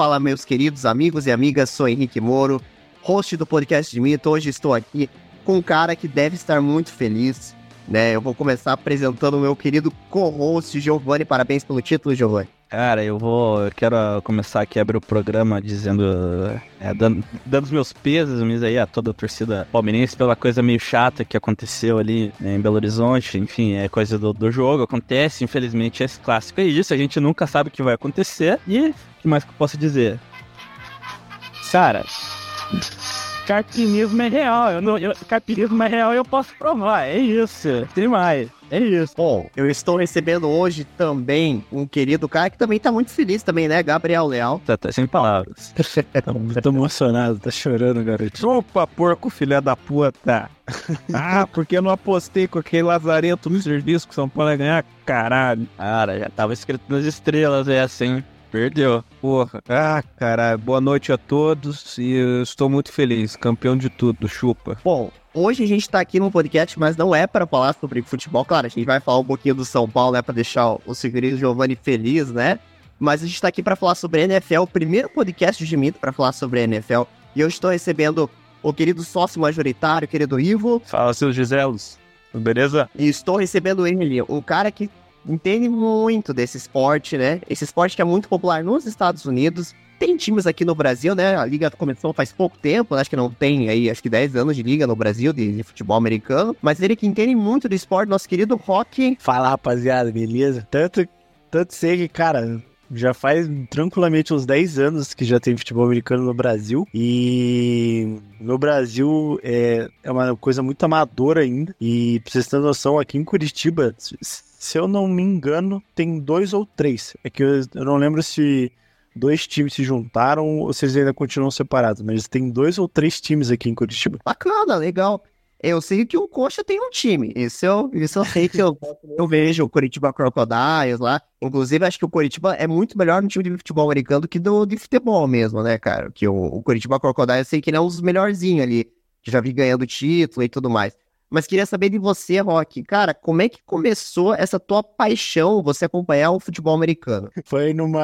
fala, meus queridos amigos e amigas? Sou Henrique Moro, host do podcast de Mito. Hoje estou aqui com um cara que deve estar muito feliz, né? Eu vou começar apresentando o meu querido co-host, Giovanni. Parabéns pelo título, Giovanni. Cara, eu vou. Eu quero começar aqui a abrir o programa dizendo. É, dando, dando os meus pesos aí a toda a torcida palmeirense pela coisa meio chata que aconteceu ali né, em Belo Horizonte. Enfim, é coisa do, do jogo, acontece, infelizmente, esse clássico é isso. A gente nunca sabe o que vai acontecer. E o que mais que eu posso dizer? Cara, carpinismo é real. Eu não, eu, carpinismo é real eu posso provar. É isso. Tem mais. É isso. Bom, eu estou recebendo hoje também um querido cara que também tá muito feliz também, né? Gabriel Leal. Tá, tá sem palavras. tá, tô emocionado, tá chorando, garoto. Opa, porco, filé da puta. ah, porque eu não apostei com aquele lazarento no serviço que São Paulo ia ganhar? Caralho. Cara, já tava escrito nas estrelas essa, hein? Perdeu. Porra. Ah, cara, boa noite a todos e eu estou muito feliz. Campeão de tudo, chupa. Bom, hoje a gente tá aqui no podcast, mas não é para falar sobre futebol. Claro, a gente vai falar um pouquinho do São Paulo, né, para deixar o segundo Giovanni feliz, né? Mas a gente tá aqui para falar sobre a NFL, o primeiro podcast de mito para falar sobre a NFL. E eu estou recebendo o querido sócio majoritário, querido Ivo. Fala, seus Giselos. Beleza? E estou recebendo ele, o cara que entende muito desse esporte, né? Esse esporte que é muito popular nos Estados Unidos. Tem times aqui no Brasil, né? A liga começou faz pouco tempo, acho que não tem aí, acho que 10 anos de liga no Brasil de, de futebol americano. Mas ele que entende muito do esporte, nosso querido Rock. Fala, rapaziada, beleza? Tanto, tanto sei que, cara, já faz tranquilamente uns 10 anos que já tem futebol americano no Brasil. E no Brasil é, é uma coisa muito amadora ainda. E pra vocês terem noção, aqui em Curitiba, se eu não me engano, tem dois ou três. É que eu, eu não lembro se dois times se juntaram ou se eles ainda continuam separados, mas tem dois ou três times aqui em Curitiba. Bacana, legal. Eu sei que o Coxa tem um time. Isso eu, isso eu sei que eu, eu vejo o Curitiba Crocodiles lá. Inclusive, acho que o Curitiba é muito melhor no time de futebol americano do que do de futebol mesmo, né, cara? Que o, o Curitiba Crocodiles, eu sei que ele é um dos melhorzinhos ali. Que já vi ganhando título e tudo mais. Mas queria saber de você, Rock. Cara, como é que começou essa tua paixão, você acompanhar o futebol americano? Foi numa.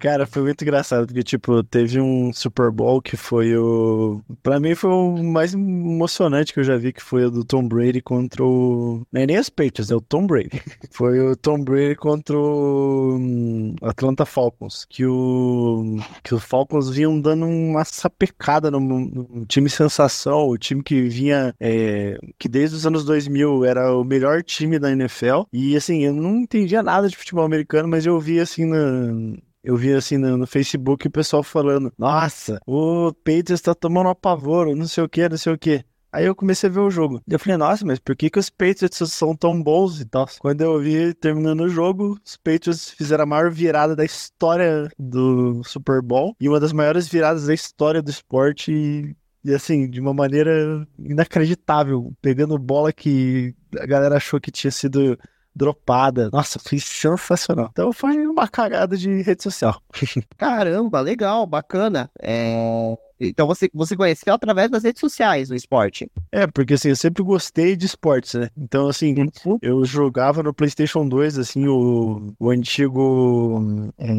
Cara, foi muito engraçado, porque, tipo, teve um Super Bowl que foi o. Pra mim foi o mais emocionante que eu já vi, que foi o do Tom Brady contra o. Não é nem as Patriots, é o Tom Brady. foi o Tom Brady contra o hum, Atlanta Falcons. Que o. Que os Falcons vinham dando uma sapecada no, no time sensação, o time que vinha. É que desde os anos 2000 era o melhor time da NFL. E assim, eu não entendia nada de futebol americano, mas eu vi assim na, eu vi assim no, Facebook o pessoal falando: Nossa, o Patriots tá tomando apavoro, não sei o que, não sei o que. Aí eu comecei a ver o jogo. Eu falei, nossa, mas por que, que os Patriots são tão bons e tal? Quando eu vi terminando o jogo, os Patriots fizeram a maior virada da história do Super Bowl e uma das maiores viradas da história do esporte. E e assim, de uma maneira inacreditável, pegando bola que a galera achou que tinha sido dropada. Nossa, foi sensacional. Então foi uma cagada de rede social. Caramba, legal, bacana. É... Então você, você conheceu através das redes sociais o esporte? É, porque assim, eu sempre gostei de esportes, né? Então, assim, uhum. eu jogava no PlayStation 2, assim, o, o antigo. É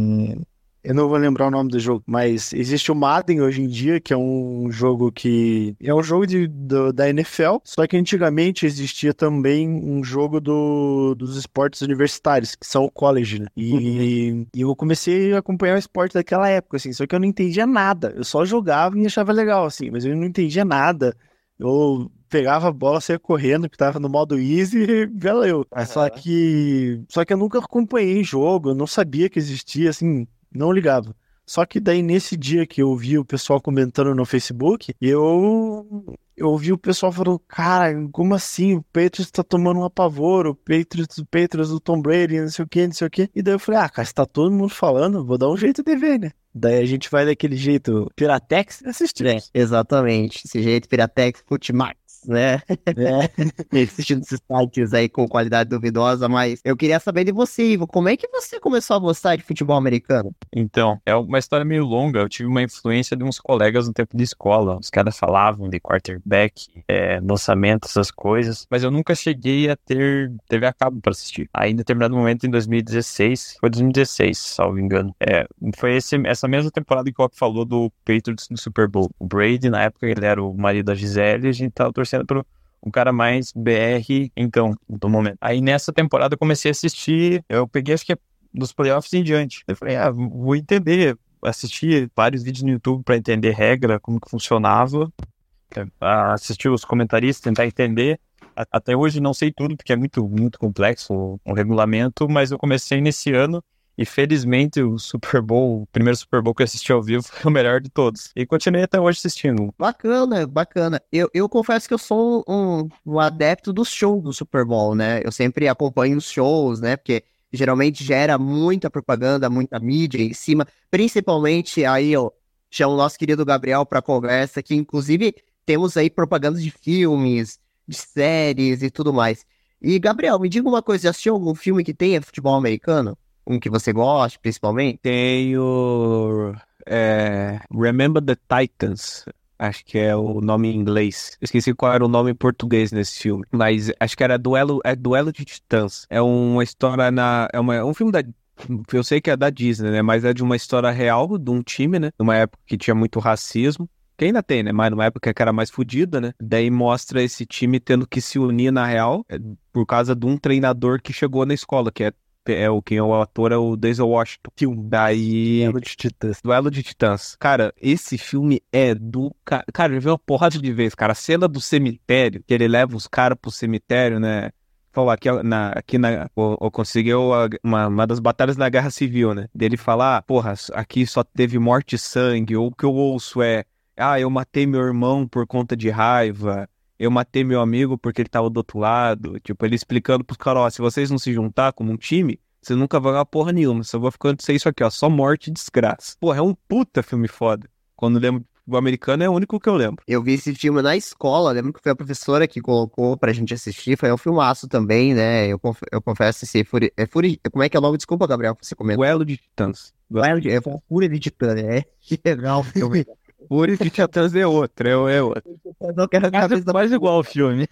eu não vou lembrar o nome do jogo, mas existe o Madden hoje em dia, que é um jogo que. É um jogo de, do, da NFL, só que antigamente existia também um jogo do, dos esportes universitários, que são o college, né? E, uhum. e eu comecei a acompanhar o esporte daquela época, assim, só que eu não entendia nada. Eu só jogava e achava legal, assim, mas eu não entendia nada. Eu pegava a bola, saia correndo, que tava no modo easy e valeu. Uhum. Só que. Só que eu nunca acompanhei jogo, eu não sabia que existia, assim não ligava. Só que daí nesse dia que eu vi o pessoal comentando no Facebook, eu eu ouvi o pessoal falando, cara, como assim? O Patriots tá tomando um apavoro, o Patriots, o Patriots do Tom Brady, não sei o que, não sei o que. E daí eu falei, ah, cara, se tá todo mundo falando, vou dar um jeito de ver, né? Daí a gente vai daquele jeito Piratex assistir. É, exatamente. Esse jeito Piratex Futimax. Né? É. Assistindo esses sites aí com qualidade duvidosa, mas eu queria saber de você, Ivo, como é que você começou a gostar de futebol americano? Então, é uma história meio longa. Eu tive uma influência de uns colegas no tempo de escola. Os caras falavam de quarterback, é, lançamento, essas coisas, mas eu nunca cheguei a ter TV a cabo para assistir. Aí, em determinado momento, em 2016, foi 2016, salvo engano. É, foi esse, essa mesma temporada que o Rock falou do Patriots no Super Bowl. O Brady, na época, ele era o marido da Gisele, e a gente tava torcendo pro um cara mais BR, então, no momento. Aí nessa temporada eu comecei a assistir, eu peguei acho que é dos playoffs em diante. Eu falei, ah, vou entender, assistir vários vídeos no YouTube para entender regra, como que funcionava, é, assistir os comentaristas, tentar entender. Até hoje não sei tudo, porque é muito, muito complexo o, o regulamento, mas eu comecei nesse ano e felizmente o Super Bowl, o primeiro Super Bowl que eu assisti ao vivo foi o melhor de todos. E continuei até hoje assistindo. Bacana, bacana. Eu, eu confesso que eu sou um, um adepto dos shows do Super Bowl, né? Eu sempre acompanho os shows, né? Porque geralmente gera muita propaganda, muita mídia em cima, principalmente aí, ó, chamo o nosso querido Gabriel para conversa, que inclusive temos aí propagandas de filmes, de séries e tudo mais. E, Gabriel, me diga uma coisa, já assistiu algum filme que tenha futebol americano? Um que você gosta, principalmente? Tenho. É, Remember the Titans. Acho que é o nome em inglês. Esqueci qual era o nome em português nesse filme. Mas acho que era Duelo, é Duelo de Titãs. É uma história na. É, uma, é um filme da. Eu sei que é da Disney, né? Mas é de uma história real de um time, né? Numa época que tinha muito racismo. Que ainda tem, né? Mas numa época que era mais fodida, né? Daí mostra esse time tendo que se unir na real é, por causa de um treinador que chegou na escola, que é é o quem é o ator é o Denzel Washington. Filme. Daí. Duelo de Titãs. Duelo de Titãs. Cara, esse filme é do. Cara, eu vi uma porrada de vez, cara. A cena do cemitério, que ele leva os caras pro cemitério, né? Falou aqui na. Aqui na. Conseguiu uma, uma das batalhas da Guerra Civil, né? Dele falar, ah, porra, aqui só teve morte e sangue. Ou o que eu ouço é. Ah, eu matei meu irmão por conta de raiva eu matei meu amigo porque ele tava do outro lado. Tipo, ele explicando pros caras, ó, se vocês não se juntar como um time, vocês nunca vão ganhar porra nenhuma. Só vou ficando ser isso aqui, ó, só morte e desgraça. Porra, é um puta filme foda. Quando lembro o americano é o único que eu lembro. Eu vi esse filme na escola, lembro que foi a professora que colocou pra gente assistir, foi um filmaço também, né? Eu, conf eu confesso se furi é furi como é que é o nome? Desculpa, Gabriel, você comenta. Duelo de Titãs. Duelo de... É Fúria de Titãs, é. Que legal o filme. Fúria de Titãs é outro, é, é outro. Eu não quero cabeça mais igual o filme.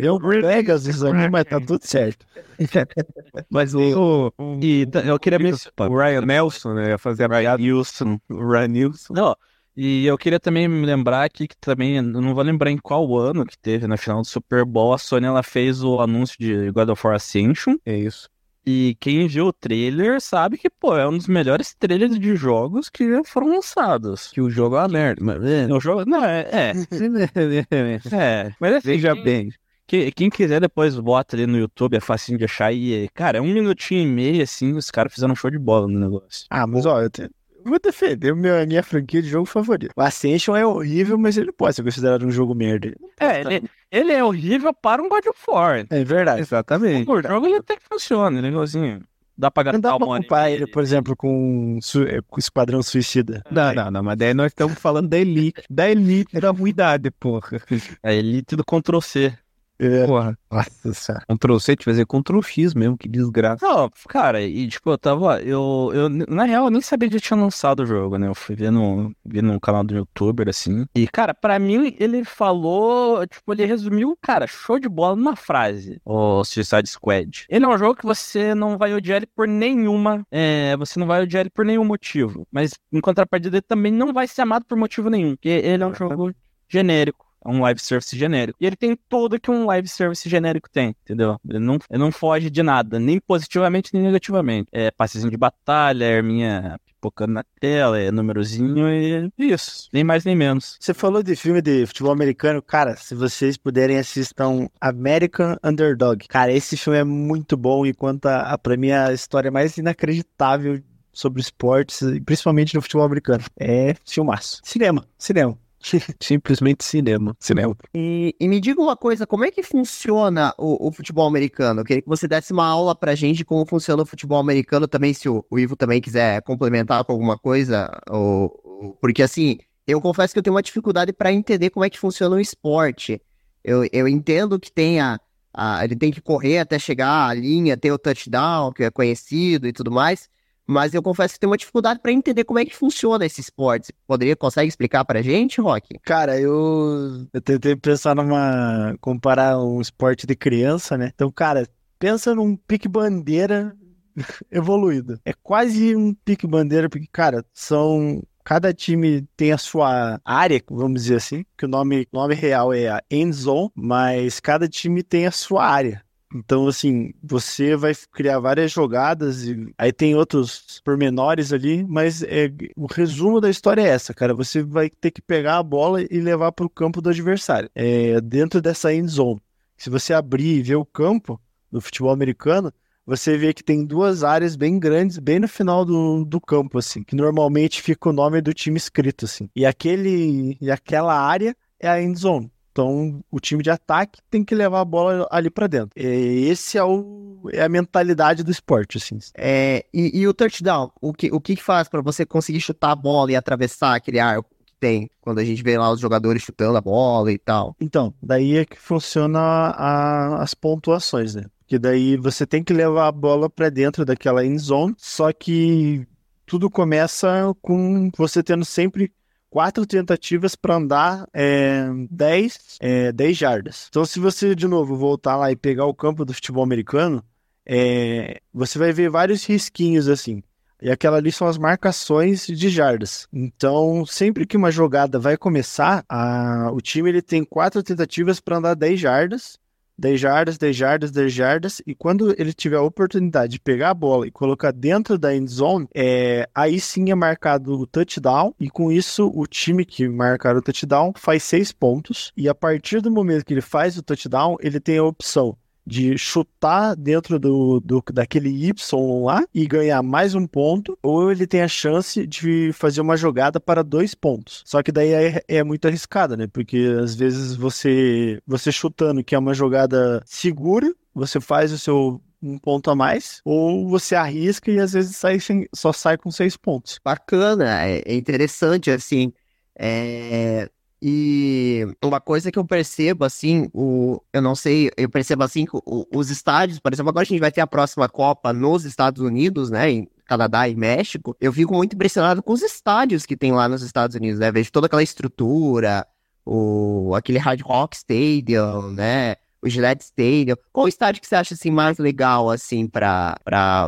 Eu Vegas isso aqui, mas tá tudo certo. Mas o. E eu queria mencionar. O Ryan Nelson, né? Ia fazer a Ryan Nilson. O Ryan Nilson. Não. E eu queria também me lembrar aqui que também, não vou lembrar em qual ano que teve na final do Super Bowl, a Sony ela fez o anúncio de God of War Ascension. É isso. E quem viu o trailer sabe que, pô, é um dos melhores trailers de jogos que já foram lançados. Que o jogo é uma merda. Mas, é. O jogo. Não, é. É, é mas assim, Veja bem. Quem, quem quiser depois bota ali no YouTube, é facinho de achar. E, cara, é um minutinho e meio, assim, os caras fizeram um show de bola no negócio. Ah, mas ó, eu tenho vou defender a minha franquia de jogo favorito. O Ascension é horrível, mas ele pode ser considerado um jogo merda. É, ele, ele é horrível para um God of War. É verdade. Exatamente. O jogo ele até que funciona, legalzinho. Dá pra gastar Não dá pra comparar ele, por exemplo, com, é, com o Esquadrão Suicida. Não, não, não, mas daí nós estamos falando da Elite. Da Elite da ruidade, porra. A Elite do Ctrl C. É. Porra. Nossa senhora. Ctrl C, te fazer Ctrl X mesmo, que desgraça. Não, cara, e tipo, eu tava. Eu, eu, na real, eu nem sabia que já tinha lançado o jogo, né? Eu fui ver no, ver no canal do youtuber, assim. E, cara, pra mim, ele falou. Tipo, ele resumiu, cara, show de bola numa frase. O Suicide Squad. Ele é um jogo que você não vai odiar ele por nenhuma. É, você não vai odiar ele por nenhum motivo. Mas, em contrapartida, ele também não vai ser amado por motivo nenhum. Porque ele é um jogo genérico. É um live service genérico. E ele tem tudo que um live service genérico tem, entendeu? Ele não, ele não foge de nada, nem positivamente nem negativamente. É passezinho de batalha, é arminha pipocando na tela, é númerozinho e isso. Nem mais nem menos. Você falou de filme de futebol americano, cara, se vocês puderem assistam American Underdog. Cara, esse filme é muito bom e conta, a, pra mim, a história mais inacreditável sobre esportes, principalmente no futebol americano. É filmaço. Cinema, cinema. Simplesmente cinema. Cinema. E, e, me diga uma coisa, como é que funciona o, o, futebol americano? Eu queria que você desse uma aula pra gente de como funciona o futebol americano também, se o, o Ivo também quiser complementar com alguma coisa. Ou, ou, porque assim, eu confesso que eu tenho uma dificuldade para entender como é que funciona o esporte. Eu, eu entendo que tem a, a- ele tem que correr até chegar à linha, ter o touchdown, que é conhecido e tudo mais, mas eu confesso que tenho uma dificuldade para entender como é que funciona esse esporte. Você Poderia, consegue explicar pra gente, Rock? Cara, eu, eu tentei pensar numa. comparar um esporte de criança, né? Então, cara, pensa num pique-bandeira evoluído. É quase um pique-bandeira, porque, cara, são. Cada time tem a sua área, vamos dizer assim, que o nome, nome real é a end zone, mas cada time tem a sua área. Então, assim, você vai criar várias jogadas e aí tem outros pormenores ali, mas é, o resumo da história é essa, cara. Você vai ter que pegar a bola e levar para o campo do adversário, é, dentro dessa end zone. Se você abrir e ver o campo do futebol americano, você vê que tem duas áreas bem grandes, bem no final do, do campo, assim, que normalmente fica o nome do time escrito, assim. E aquele e aquela área é a end zone. Então, o time de ataque tem que levar a bola ali pra dentro. E esse é, o, é a mentalidade do esporte, assim. É, e, e o touchdown, o que, o que que faz pra você conseguir chutar a bola e atravessar aquele arco que tem quando a gente vê lá os jogadores chutando a bola e tal? Então, daí é que funciona a- as pontuações, né? Porque daí você tem que levar a bola pra dentro daquela end zone, só que tudo começa com você tendo sempre quatro tentativas para andar é, 10, é, 10 jardas. Então, se você, de novo, voltar lá e pegar o campo do futebol americano, é, você vai ver vários risquinhos assim. E aquela ali são as marcações de jardas. Então, sempre que uma jogada vai começar, a- o time ele tem quatro tentativas para andar 10 jardas. 10 jardas, 10 jardas, 10 jardas. E quando ele tiver a oportunidade de pegar a bola e colocar dentro da end zone, é, aí sim é marcado o touchdown. E com isso, o time que marcar o touchdown faz 6 pontos. E a partir do momento que ele faz o touchdown, ele tem a opção de chutar dentro do, do- daquele Y lá e ganhar mais um ponto, ou ele tem a chance de fazer uma jogada para dois pontos. Só que daí é, é muito arriscado, né? Porque às vezes você, você chutando, que é uma jogada segura, você faz o seu um ponto a mais, ou você arrisca e às vezes sai sem- só sai com seis pontos. Bacana, é, é interessante, assim. É, E uma coisa que eu percebo, assim, o, eu não sei, eu percebo assim que o- os estádios, por exemplo, agora a gente vai ter a próxima Copa nos Estados Unidos, né, em Canadá e México, eu fico muito impressionado com os estádios que tem lá nos Estados Unidos, né, vejo toda aquela estrutura, o, aquele Hard Rock Stadium, né, o Gillette Stadium. Qual estádio que você acha, assim, mais legal, assim, pra,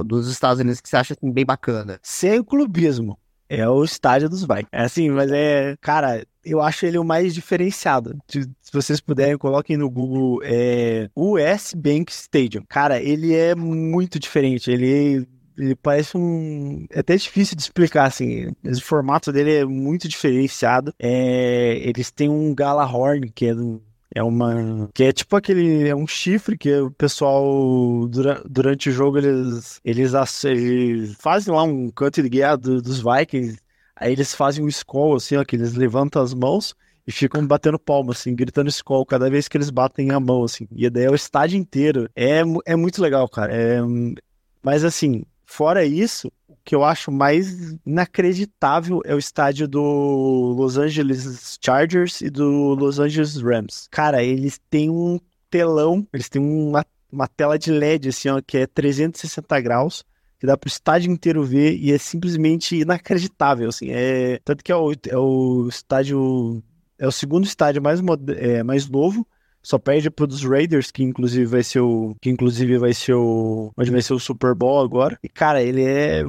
dos Estados Unidos, que você acha, assim, bem bacana? Sem o clubismo. É o estádio dos Vikings. É assim, mas é. Cara, eu acho ele o mais diferenciado. Se, vocês puderem, coloquem no Google é, US Bank Stadium. Cara, ele é muito diferente. Ele. Ele parece um. É até difícil de explicar, assim. O formato dele é muito diferenciado. É, eles têm um Galahorn, que é do, é uma. Que é tipo aquele. É um chifre que o pessoal, dura- durante o jogo, eles, eles, eles fazem lá um canto de guerra do- dos Vikings. Aí eles fazem um skull, assim, ó, que eles levantam as mãos e ficam batendo palma, assim, gritando skull cada vez que eles batem a mão, assim. E daí é o estádio inteiro. É, é muito legal, cara. É, mas assim, fora isso, o que eu acho mais inacreditável é o estádio do Los Angeles Chargers e do Los Angeles Rams. Cara, eles têm um telão, eles têm uma, uma tela de LED, assim, ó, que é 360 graus. Que dá pro estádio inteiro ver e é simplesmente inacreditável, assim. É, tanto que é o, é o estádio. É o segundo estádio mais, é, mais novo. Só perde pro dos Raiders, que inclusive vai ser o. Que inclusive vai ser o. Onde vai ser o Super Bowl agora. E, cara, ele é.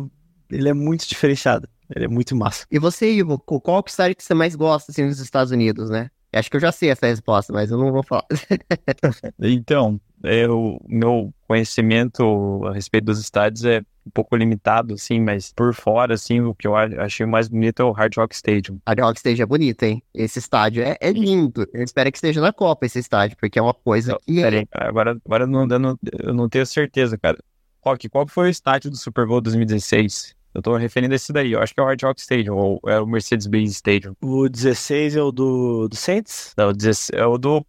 Ele é muito diferenciado. Ele é muito massa. E você, Ivo, qual que é o estádio que você mais gosta, assim, nos Estados Unidos, né? Eu Acho que eu já sei essa resposta, mas eu não vou falar. Então, eu, meu conhecimento a respeito dos estádios é um pouco limitado, assim, mas por fora, assim, o que eu achei mais bonito é o Hard Rock Stadium. A Rock Stage é bonito, hein? Esse estádio é, é lindo. Eu espero que esteja na Copa esse estádio, porque é uma coisa que Pera é... aí, agora, agora eu, não, eu, não, eu não tenho certeza, cara. Rock, qual foi o estádio do Super Bowl 2016? Eu tô referindo a esse daí, eu acho que é o Hard Rock Stadium, ou é o Mercedes-Benz Stadium. O 16 é o do, do Saints? Não, o 16 é o do,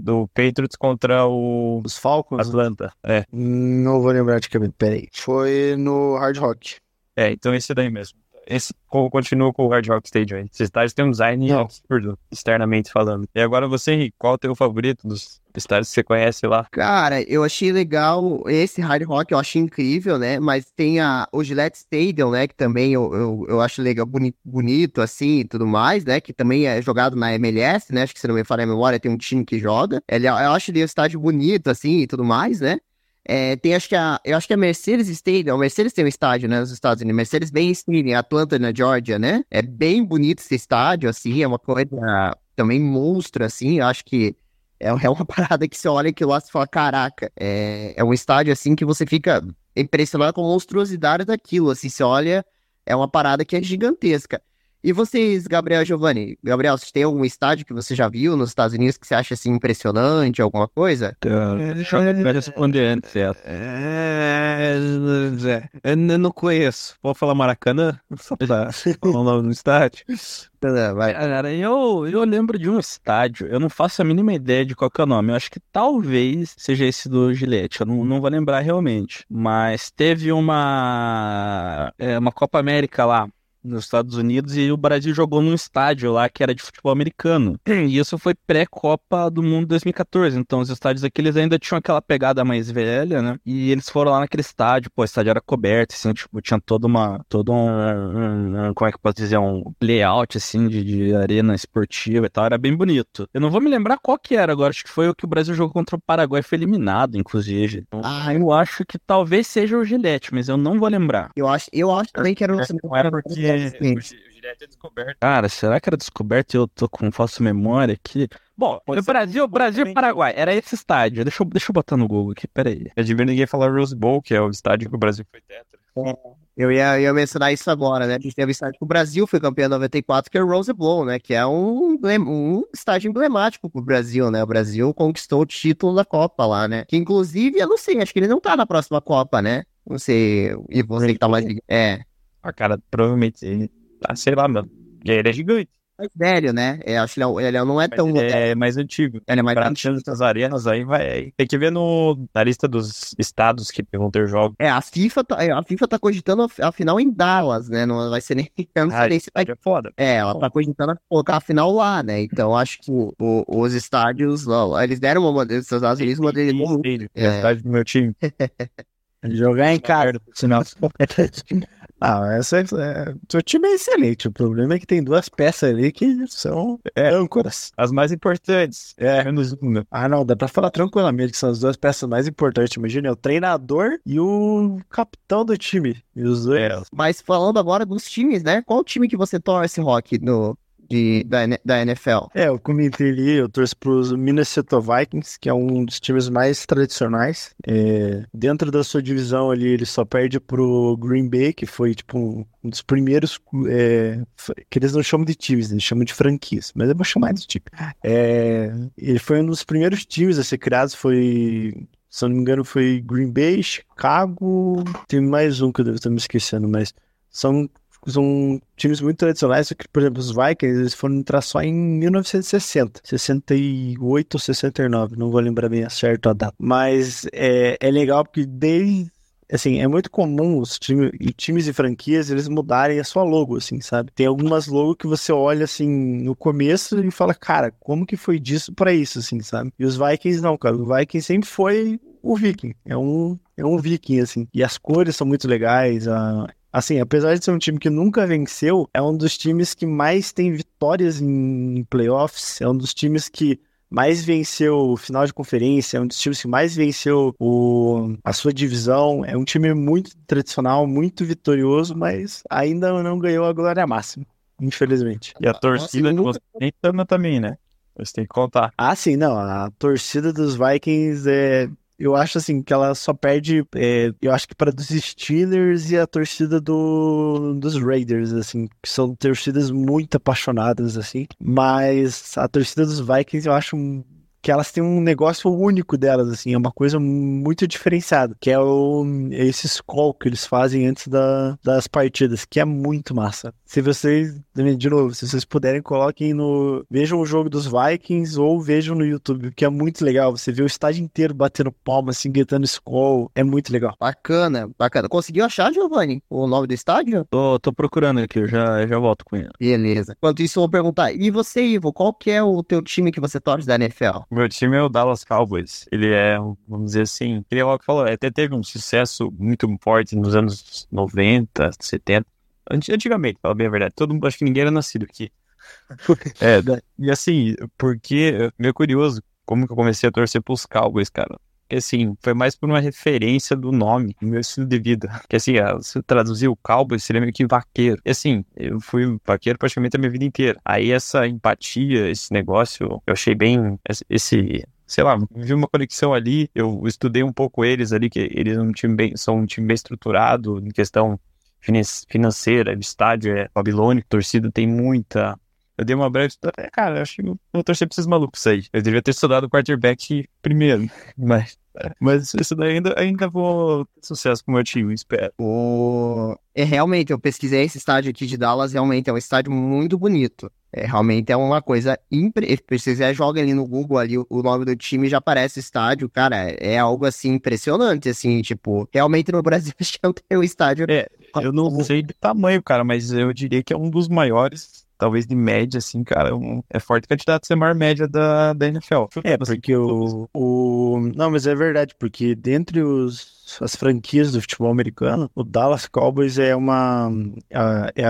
do Patriots contra o Os Falcons? Atlanta. É, Não vou lembrar de cabeça. Peraí. Foi no Hard Rock. é, então esse daí mesmo. Esse co- continua com o Hard Rock Stadium aí. Esse estádio tem um design Não. absurdo, externamente falando. E agora você, Henrique, qual é o teu favorito dos estádios que você conhece lá? Cara, eu achei legal esse Hard Rock, eu achei incrível, né? Mas tem a, o Gillette Stadium, né? Que também eu, eu, eu acho legal, boni- bonito, assim, e tudo mais, né? Que também é jogado na MLS, né? Acho que se não me falha a memória, tem um time que joga. Ele, eu acho ele um estádio bonito, assim, e tudo mais, né? É, tem, acho que a, eu acho que a Mercedes Stadium, a Mercedes tem um estádio, né, nos Estados Unidos, Mercedes Benz Stadium, Atlanta, na Georgia, né? É bem bonito esse estádio, assim, é uma coisa também monstro, assim, eu acho que é, é uma parada que você olha aquilo lá e fala, caraca, é, é um estádio, assim, que você fica impressionado com a monstruosidade daquilo, assim, você olha, é uma parada que é gigantesca. E vocês, Gabriel e Giovanni? Gabriel, você tem algum estádio que você já viu nos Estados Unidos que você acha, assim, impressionante, alguma coisa? Então, Deixa eu responder antes. É, é, eu n- não conheço. Pode falar Maracanã? Só pra falar o nome do estádio. Vai. Cara, eu, eu lembro de um estádio, eu não faço a mínima ideia de qual que é o nome. Eu acho que talvez seja esse do Gillette, eu não, não vou lembrar realmente. Mas teve uma, é, uma Copa América lá nos Estados Unidos e o Brasil jogou num estádio lá que era de futebol americano. E isso foi pré-Copa do Mundo 2014. Então os estádios aqui eles ainda tinham aquela pegada mais velha, né? E eles foram lá naquele estádio, pô, o estádio era coberto, assim, tipo, tinha toda uma, todo um, como é que eu posso dizer, um layout, assim, de, de arena esportiva e tal, era bem bonito. Eu não vou me lembrar qual que era agora, acho que foi o que o Brasil jogou contra o Paraguai, foi eliminado, inclusive. Ah, Eu acho que talvez seja o Gillette, mas eu não vou lembrar. Eu acho, eu acho também que era um Não é porque o o é descoberto. Cara, será que era descoberto e eu tô com falsa memória aqui? Bom, Pode o ser- Brasil, pode Brasil e também. Paraguai, era esse estádio. Deixa eu, deixa eu botar no Google aqui, peraí. Eu devia ninguém falar Rose Bowl, que é o estádio que o Brasil foi tetra. Eu ia, ia mencionar isso agora, né? A gente teve estádio que o Brasil foi campeão em 94, que é o Rose Bowl, né? Que é um, um estádio emblemático pro Brasil, né? O Brasil conquistou o título da Copa lá, né? Que inclusive, eu não sei, acho que ele não tá na próxima Copa, né? Não sei, e você que tá mais ligado. É, Ah, cara, provavelmente ele tá, sei lá, mano. Ele é gigante. mais velho, né? É, acho que ele, é- ele não é Mas tão. ele é mais antigo. Ele é mais Pra antigo. essas arenas aí vai. Tem que ver no, na lista dos estados que vão ter jogos. É, a FIFA tá, é, a FIFA tá cogitando a, a final em Dallas, né? Não vai ser nem. Eu não Ah, sei nem se vai É foda. É, ela tá cogitando colocar a final lá, né? Então acho que o- o- os estádios, ó, eles deram uma bandeira dos Estados Unidos, uma bandeira É. é a cidade do meu time. Jogar em casa, sinal. Ah, essa é, é, seu time é excelente. O problema é que tem duas peças ali que são é, âncoras. As mais importantes. É. Menos uma. Ah, não, dá pra falar tranquilamente que são as duas peças mais importantes. Imagina, é o treinador e o capitão do time. E os dois. É, Mas falando agora dos times, né? Qual time que você torce, Rock, no, de, da, da NFL? É, eu comentei ali, eu torço pros Minnesota Vikings, que é um dos times mais tradicionais. É, dentro da sua divisão ali, ele só perde pro Green Bay, que foi tipo um, um dos primeiros é, que eles não chamam de times, eles chamam de franquias, mas eu vou chamar de time. É, ele foi um dos primeiros times a ser criados, foi, se eu não me engano, foi Green Bay, Chicago, tem mais um que eu devo estar me esquecendo, mas são são times muito tradicionais, que, por exemplo, os Vikings, eles foram entrar só em 1960, 68 ou 69, não vou lembrar bem certo a data. Mas é, é legal porque desde, assim, é muito comum os times, e times e franquias, eles mudarem a sua logo, assim, sabe? Tem algumas logos que você olha, assim, no começo e fala, cara, como que foi disso pra isso, assim, sabe? E os Vikings não, cara, o Vikings sempre foi o Viking, é um, é um Viking, assim. E as cores são muito legais, a, Assim, apesar de ser um time que nunca venceu, é um dos times que mais tem vitórias em playoffs, é um dos times que mais venceu o final de conferência, é um dos times que mais venceu o, a sua divisão. É um time muito tradicional, muito vitorioso, mas ainda não ganhou a glória máxima, infelizmente. E a torcida de nunca- você tem tama também, né? Você tem que contar. Ah, sim, não. A torcida dos Vikings é. Eu acho assim que ela só perde, é, eu acho que para dos Steelers e a torcida do, dos Raiders, assim, que são torcidas muito apaixonadas, assim. Mas a torcida dos Vikings eu acho que elas têm um negócio único delas, assim, é uma coisa muito diferenciada, que é o, esse call que eles fazem antes da- das partidas, que é muito massa. Se vocês, de novo, se vocês puderem, coloquem no. Vejam o jogo dos Vikings ou vejam no YouTube, que é muito legal. Você vê o estádio inteiro batendo palma, assim, gritando Skull. É muito legal. Bacana, bacana. Conseguiu achar, Giovanni, o nome do estádio? Tô, tô procurando aqui, eu já, já volto com ele. Beleza. Enquanto isso, eu vou perguntar. E você, Ivo, qual que é o teu time que você torce da NFL? Meu time é o Dallas Cowboys. Ele é, vamos dizer assim, que o que falou, até teve um sucesso muito forte nos anos 90, 70. Antigamente, fala bem a verdade. Todo mundo, acho que ninguém era nascido aqui. é, e assim, porque, meio curioso, como que eu comecei a torcer pros Cowboys, cara? Que assim, foi mais por uma referência do nome, do meu estilo de vida. Que assim, se traduzir o cowboy seria meio que vaqueiro. E assim, eu fui vaqueiro praticamente a minha vida inteira. Aí essa empatia, esse negócio, eu achei bem. Esse, sei lá, vi uma conexão ali, eu estudei um pouco eles ali, que eles são um time bem, são um time bem estruturado em questão financeira, o estádio é babilônico, torcida tem muita. Eu dei uma breve. É, cara, eu acho que eu vou torcer pra esses malucos aí. Eu devia ter estudado o quarterback primeiro, mas. Mas isso daí ainda, ainda vou ter sucesso com o meu time, espero. O... É, realmente, eu pesquisei esse estádio aqui de Dallas, realmente é um estádio muito bonito. É, realmente é uma coisa impre... Se você joga ali no Google ali o nome do time já aparece estádio, cara, é algo assim impressionante, assim, tipo, realmente no Brasil a gente não tem um estádio. É, eu não sei de tamanho, cara, mas eu diria que é um dos maiores talvez de média, assim, cara, um, é forte candidato a ser maior média da, da NFL. É, porque o, o. Não, mas é verdade, porque dentre os as franquias do futebol americano, o Dallas Cowboys é uma é, é,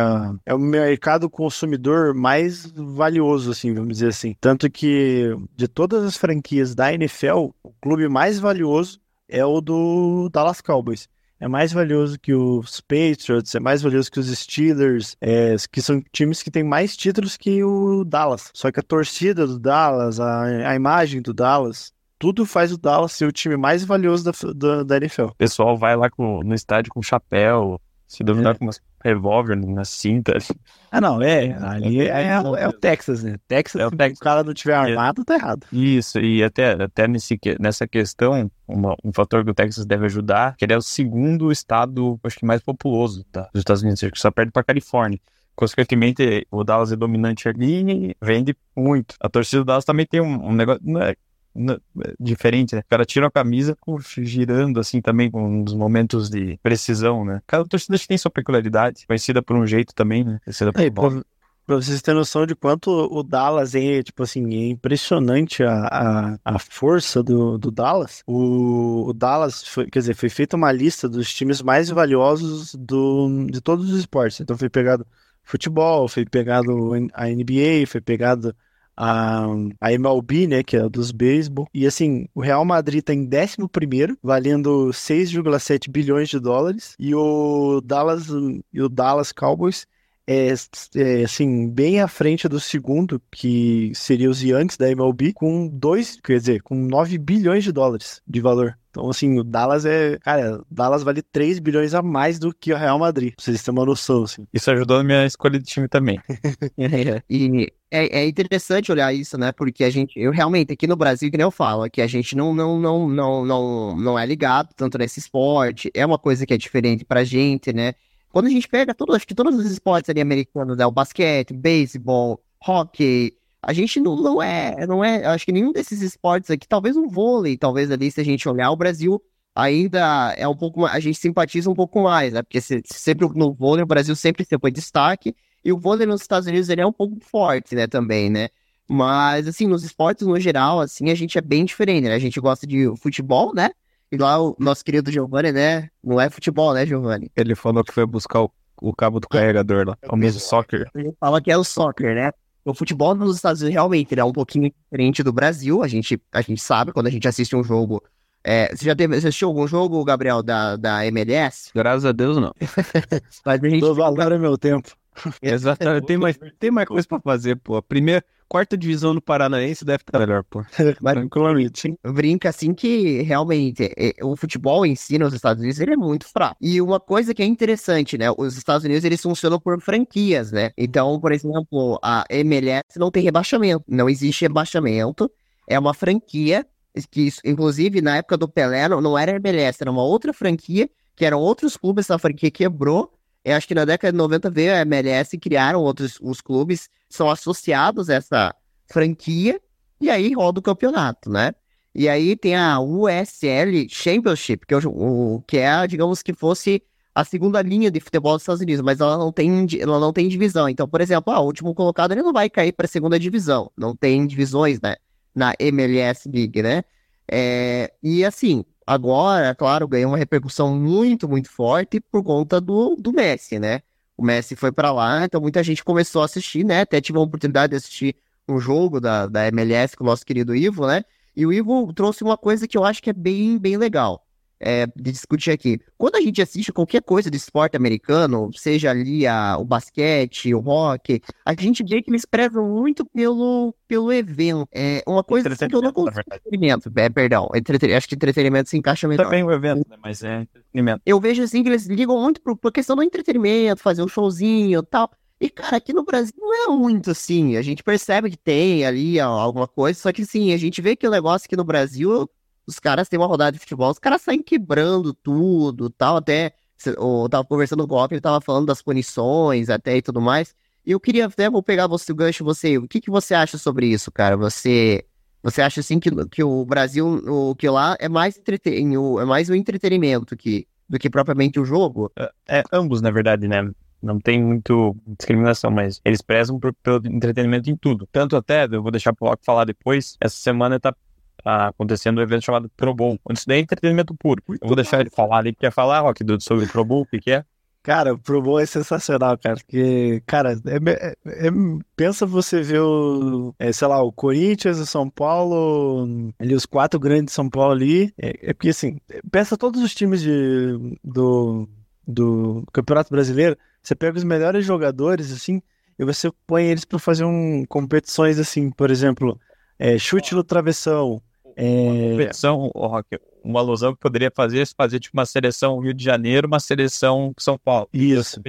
é o mercado consumidor mais valioso, assim, vamos dizer assim. Tanto que de todas as franquias da NFL, o clube mais valioso é o do Dallas Cowboys é mais valioso que os Patriots, é mais valioso que os Steelers, é, que são times que têm mais títulos que o Dallas. Só que a torcida do Dallas, a, a imagem do Dallas, tudo faz o Dallas ser o time mais valioso da, da, da NFL. O pessoal vai lá com, no estádio com chapéu, se duvidar é. com umas revólver na cinta. Ah, não, é. Ali é, é, é o Texas, né? Texas, é o Texas. se o cara não tiver armado, tá errado. Isso, e até, até nesse, nessa questão, uma, um fator que o Texas deve ajudar, que ele é o segundo estado, acho que mais populoso tá, dos Estados Unidos, que só perde pra Califórnia. Consequentemente, o Dallas é dominante ali e vende muito. A torcida do Dallas também tem um, um negócio. Não é, diferente, né? O cara tira a camisa girando assim também com uns momentos de precisão, né? Cada torcida tem sua peculiaridade, conhecida por um jeito também, né? Conhecida por pra, vocês terem noção de quanto o Dallas é, tipo assim, é impressionante a, a, a força do, do Dallas. O, o Dallas, foi, quer dizer, foi feita uma lista dos times mais valiosos do, de todos os esportes. Então foi pegado futebol, foi pegado a NBA, foi pegado a, a MLB, né, que é dos beisebol. E assim, o Real Madrid tá em 11 valendo 6,7 bilhões de dólares, e o Dallas e o Dallas Cowboys é, é, assim, bem à frente do segundo, que seria os Yankees da MLB, com dois, quer dizer, com 9 bilhões de dólares de valor. Então, assim, o Dallas é. Cara, o Dallas vale 3 bilhões a mais do que o Real Madrid. Pra vocês terem uma noção, assim. Isso ajudou na minha escolha de time também. e é, é, interessante olhar isso, né? Porque a gente, eu realmente, aqui no Brasil, que nem eu falo, que a gente não, não, não, não, não, não é ligado tanto nesse esporte. É uma coisa que é diferente pra gente, né? Quando a gente pega todos, acho que todos os esportes ali americanos, né? O basquete, beisebol, hockey, a gente não, não é, não é, acho que nenhum desses esportes aqui, talvez um vôlei, talvez ali, se a gente olhar, o Brasil ainda é um pouco mais, a gente simpatiza um pouco mais, né? Porque se, sempre no vôlei, o Brasil sempre foi destaque, e o vôlei nos Estados Unidos, ele é um pouco forte, né, também, né? Mas, assim, nos esportes no geral, assim, a gente é bem diferente, né? A gente gosta de futebol, né? E lá o nosso querido Giovanni, né? Não é futebol, né, Giovanni? Ele falou que foi buscar o, o cabo do carregador lá. É o mesmo soccer. Ele fala que é o soccer, né? O futebol nos Estados Unidos realmente é um pouquinho diferente do Brasil. A gente, a gente sabe quando a gente assiste um jogo. É, você já teve, você assistiu algum jogo, Gabriel, da, da MLS? Graças a Deus, não. Mas a gente. Valendo meu tempo. Exatamente. Tem mais, tem mais coisa pra fazer, pô. A primeira, quarta divisão no Paranaense deve estar melhor, pô. Tranquilamente. Brinca assim que realmente é, o futebol em si nos Estados Unidos ele é muito fraco. E uma coisa que é interessante, né? Os Estados Unidos eles funcionam por franquias, né? Então, por exemplo, a MLS não tem rebaixamento. Não existe rebaixamento. É uma franquia que, inclusive, na época do Pelé, não, não era MLS, era uma outra franquia, que eram outros clubes, essa franquia quebrou Eu acho que na década de 90 veio a MLS, criaram outros os clubes, são associados a essa franquia, e aí roda o campeonato, né? E aí tem a USL Championship, que é, o, que é, digamos que fosse a segunda linha de futebol dos Estados Unidos, mas ela não tem, ela não tem divisão. Então, por exemplo, ah, o último colocado ele não vai cair para a segunda divisão. Não tem divisões, né? Na MLS League, né? É, e assim, agora, claro, ganhou uma repercussão muito, muito forte por conta do, do Messi, né? O Messi foi para lá, então muita gente começou a assistir, né? Até tive a oportunidade de assistir um jogo da, da MLS com o nosso querido Ivo, né? E o Ivo trouxe uma coisa que eu acho que é bem, bem legal é, de discutir aqui. Quando a gente assiste qualquer coisa de esporte americano, seja ali a, o basquete, o rock, a gente vê que eles prezam muito pelo, pelo evento. É uma coisa assim que eu não consigo. Entretenimento, é, perdão. Entreten... Acho que entretenimento se encaixa melhor. Também o evento, né? Mas é entretenimento. Eu vejo assim que eles ligam muito por, por questão do entretenimento, fazer um showzinho e tal. E, cara, aqui no Brasil não é muito assim. A gente percebe que tem ali alguma coisa, só que sim, a gente vê que o negócio aqui no Brasil, os caras têm uma rodada de futebol, os caras saem quebrando tudo tal. Até eu tava conversando com o ele tava falando das punições até e tudo mais. E eu queria até, vou pegar você, o gancho, você, o que, que você acha sobre isso, cara? Você. Você acha assim que, que o Brasil, o que lá é mais entreten, é mais o entretenimento que, do que propriamente o jogo? É, é ambos, na verdade, né? não tem muito discriminação, mas eles prezam por, pelo entretenimento em tudo. Tanto até, eu vou deixar pro Rock falar depois, essa semana tá, tá acontecendo um evento chamado Pro Bowl. Isso daí é entretenimento puro. Muito eu vou deixar ele falar ali, quer falar, Rock, sobre o Pro Bowl, o que, que é? Cara, o Pro Bowl é sensacional, cara, porque, cara, é, é, é, pensa você ver o, é, sei lá, o Corinthians, o São Paulo, ali os quatro grandes de São Paulo ali, é, é porque assim, pensa todos os times de, do, do Campeonato Brasileiro, você pega os melhores jogadores, assim, e você põe eles para fazer um competições assim, por exemplo, é, chute no travessão. É... Uma competição, Rock, uma alusão que poderia fazer fazer tipo uma seleção Rio de Janeiro, uma seleção São Paulo. Isso.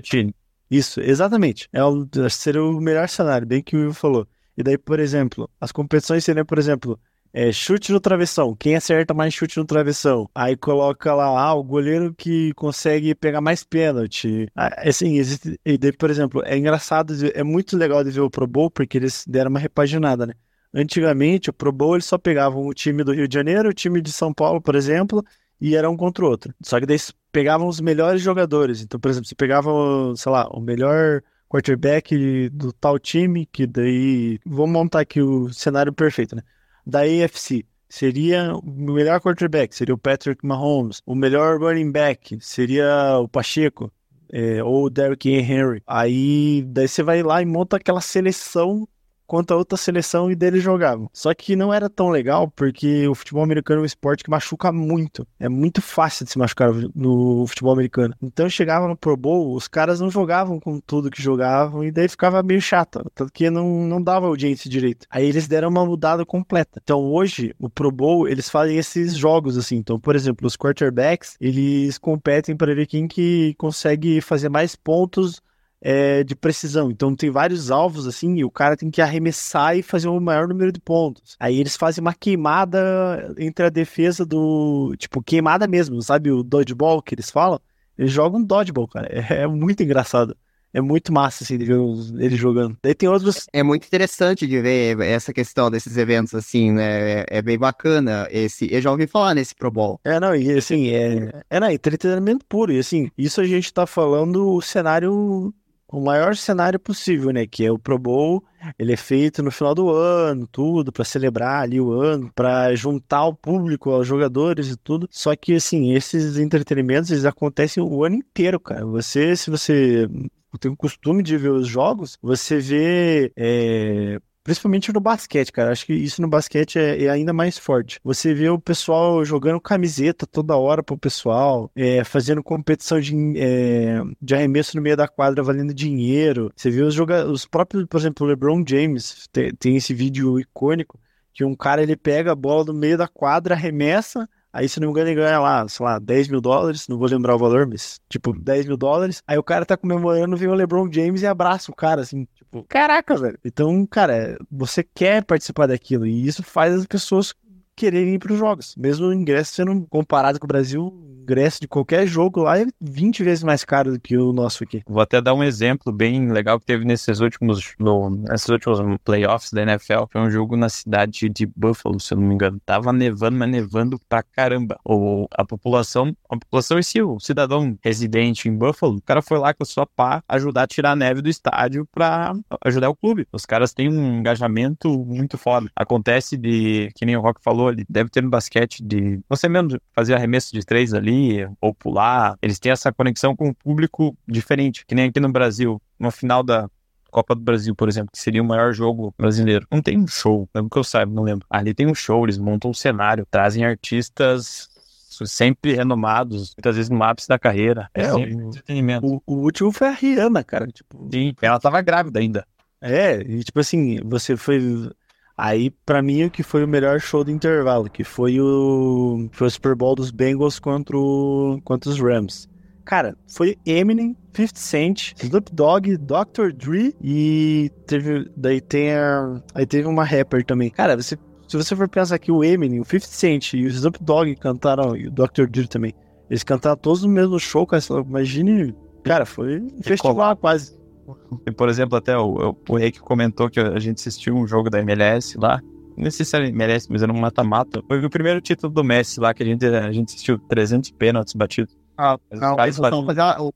Isso, exatamente. É o, seria o melhor cenário, bem que o Ivo falou. E daí, por exemplo, as competições seriam, por exemplo, é, chute no travessão. Quem acerta mais chute no travessão? Aí coloca lá, ah, o goleiro que consegue pegar mais pênalti. Ah, assim, existe. E daí, por exemplo, é engraçado, é muito legal de ver o Pro Bowl, porque eles deram uma repaginada, né? Antigamente, o Pro Bowl eles só pegavam o time do Rio de Janeiro, o time de São Paulo, por exemplo, e era um contra o outro. Só que daí pegavam os melhores jogadores. Então, por exemplo, você pegava, sei lá, o melhor quarterback do tal time, que daí. Vamos montar aqui o cenário perfeito, né? da AFC seria o melhor quarterback, seria o Patrick Mahomes. O melhor running back seria o Pacheco. É, ou o Derrick Henry. Aí daí você vai lá e monta aquela seleção quanto a outra seleção e deles jogavam. Só que não era tão legal porque o futebol americano é um esporte que machuca muito. É muito fácil de se machucar no futebol americano. Então chegava no Pro Bowl, os caras não jogavam com tudo que jogavam e daí ficava meio chato, tanto que não, não dava audiência direito. Aí eles deram uma mudada completa. Então hoje, o Pro Bowl, eles fazem esses jogos assim. Então, por exemplo, os quarterbacks, eles competem para ver quem que consegue fazer mais pontos é, de precisão. Então tem vários alvos assim, e o cara tem que arremessar e fazer o maior número de pontos. Aí eles fazem uma queimada entre a defesa do. Tipo, queimada mesmo, sabe? O dodgeball que eles falam. Eles jogam dodgeball, cara. É, muito engraçado. É muito massa, assim, de ver eles jogando. Daí tem outros. É muito interessante de ver essa questão desses eventos, assim, né? É, é bem bacana. Esse, eu já ouvi falar nesse Pro Bowl. É, não, e assim, é, é não, entretenimento puro. E assim, isso a gente tá falando o cenário o maior cenário possível, né? Que é o Pro Bowl. Ele é feito no final do ano, tudo, para celebrar ali o ano, para juntar o público, os jogadores e tudo. Só que, assim, esses entretenimentos, eles acontecem o ano inteiro, cara. Você, se você tem o costume de ver os jogos, você vê é, Principalmente no basquete, cara. Acho que isso no basquete é, é, ainda mais forte. Você vê o pessoal jogando camiseta toda hora pro pessoal, é, fazendo competição de, é, de arremesso no meio da quadra valendo dinheiro. Você vê os, jogadores, os próprios, por exemplo, o LeBron James, tem, tem esse vídeo icônico que um cara ele pega a bola no meio da quadra, arremessa, Aí, se não me engano, ele ganha lá, sei lá, 10 mil dólares, não vou lembrar o valor, mas, tipo, 10 mil dólares. Aí o cara tá comemorando, vem o LeBron James e abraça o cara, assim, tipo, caraca, velho. Então, cara, você quer participar daquilo, e isso faz as pessoas quererem ir para os jogos. Mesmo o ingresso sendo comparado com o Brasil, ingresso de qualquer jogo lá é 20 vezes mais caro do que o nosso aqui. Vou até dar um exemplo bem legal que teve nesses últimos, no, nesses últimos playoffs da NFL. Foi um jogo na cidade de Buffalo, se eu não me engano. Tava nevando, mas nevando pra caramba. O, a população, a população em si, o cidadão residente em Buffalo, o cara foi lá com a sua pá ajudar a tirar a neve do estádio pra ajudar o clube. Os caras têm um engajamento muito foda. Acontece de, que nem o Rock falou, ele deve ter no basquete de você mesmo fazer arremesso de três ali, ou pular. Eles têm essa conexão com o público diferente, que nem aqui no Brasil. No final da Copa do Brasil, por exemplo, que seria o maior jogo brasileiro. Não tem um show, lembro que eu saiba, não lembro. Ali tem um show, eles montam um cenário, trazem artistas sempre renomados, muitas vezes no ápice da carreira. É, É, sempre o- entretenimento. O, o último foi a Rihanna, cara. Tipo, Sim, ela tava grávida ainda. É, e tipo assim, você foi. Aí, pra mim, o que foi o melhor show do intervalo, que foi o, foi o Super Bowl dos Bengals contra, o, contra os Rams. Cara, foi Eminem, 50 Cent, Snoop Dogg, Dr. Dre e teve, daí tem a, aí teve uma rapper também. Cara, você, se você for pensar que o Eminem, o 50 Cent e o Snoop Dogg cantaram, e o Dr. Dre também, eles cantaram todos no mesmo show, cara, imagine, cara, foi um festival quase. Por exemplo, até o, o Rick comentou que a gente assistiu um jogo da MLS lá. Não sei se era MLS, mas era um mata-mata. Foi o primeiro título do Messi lá que a gente, a gente assistiu 300 pênaltis batidos. Ah, Mas Não, vão fazer uma- o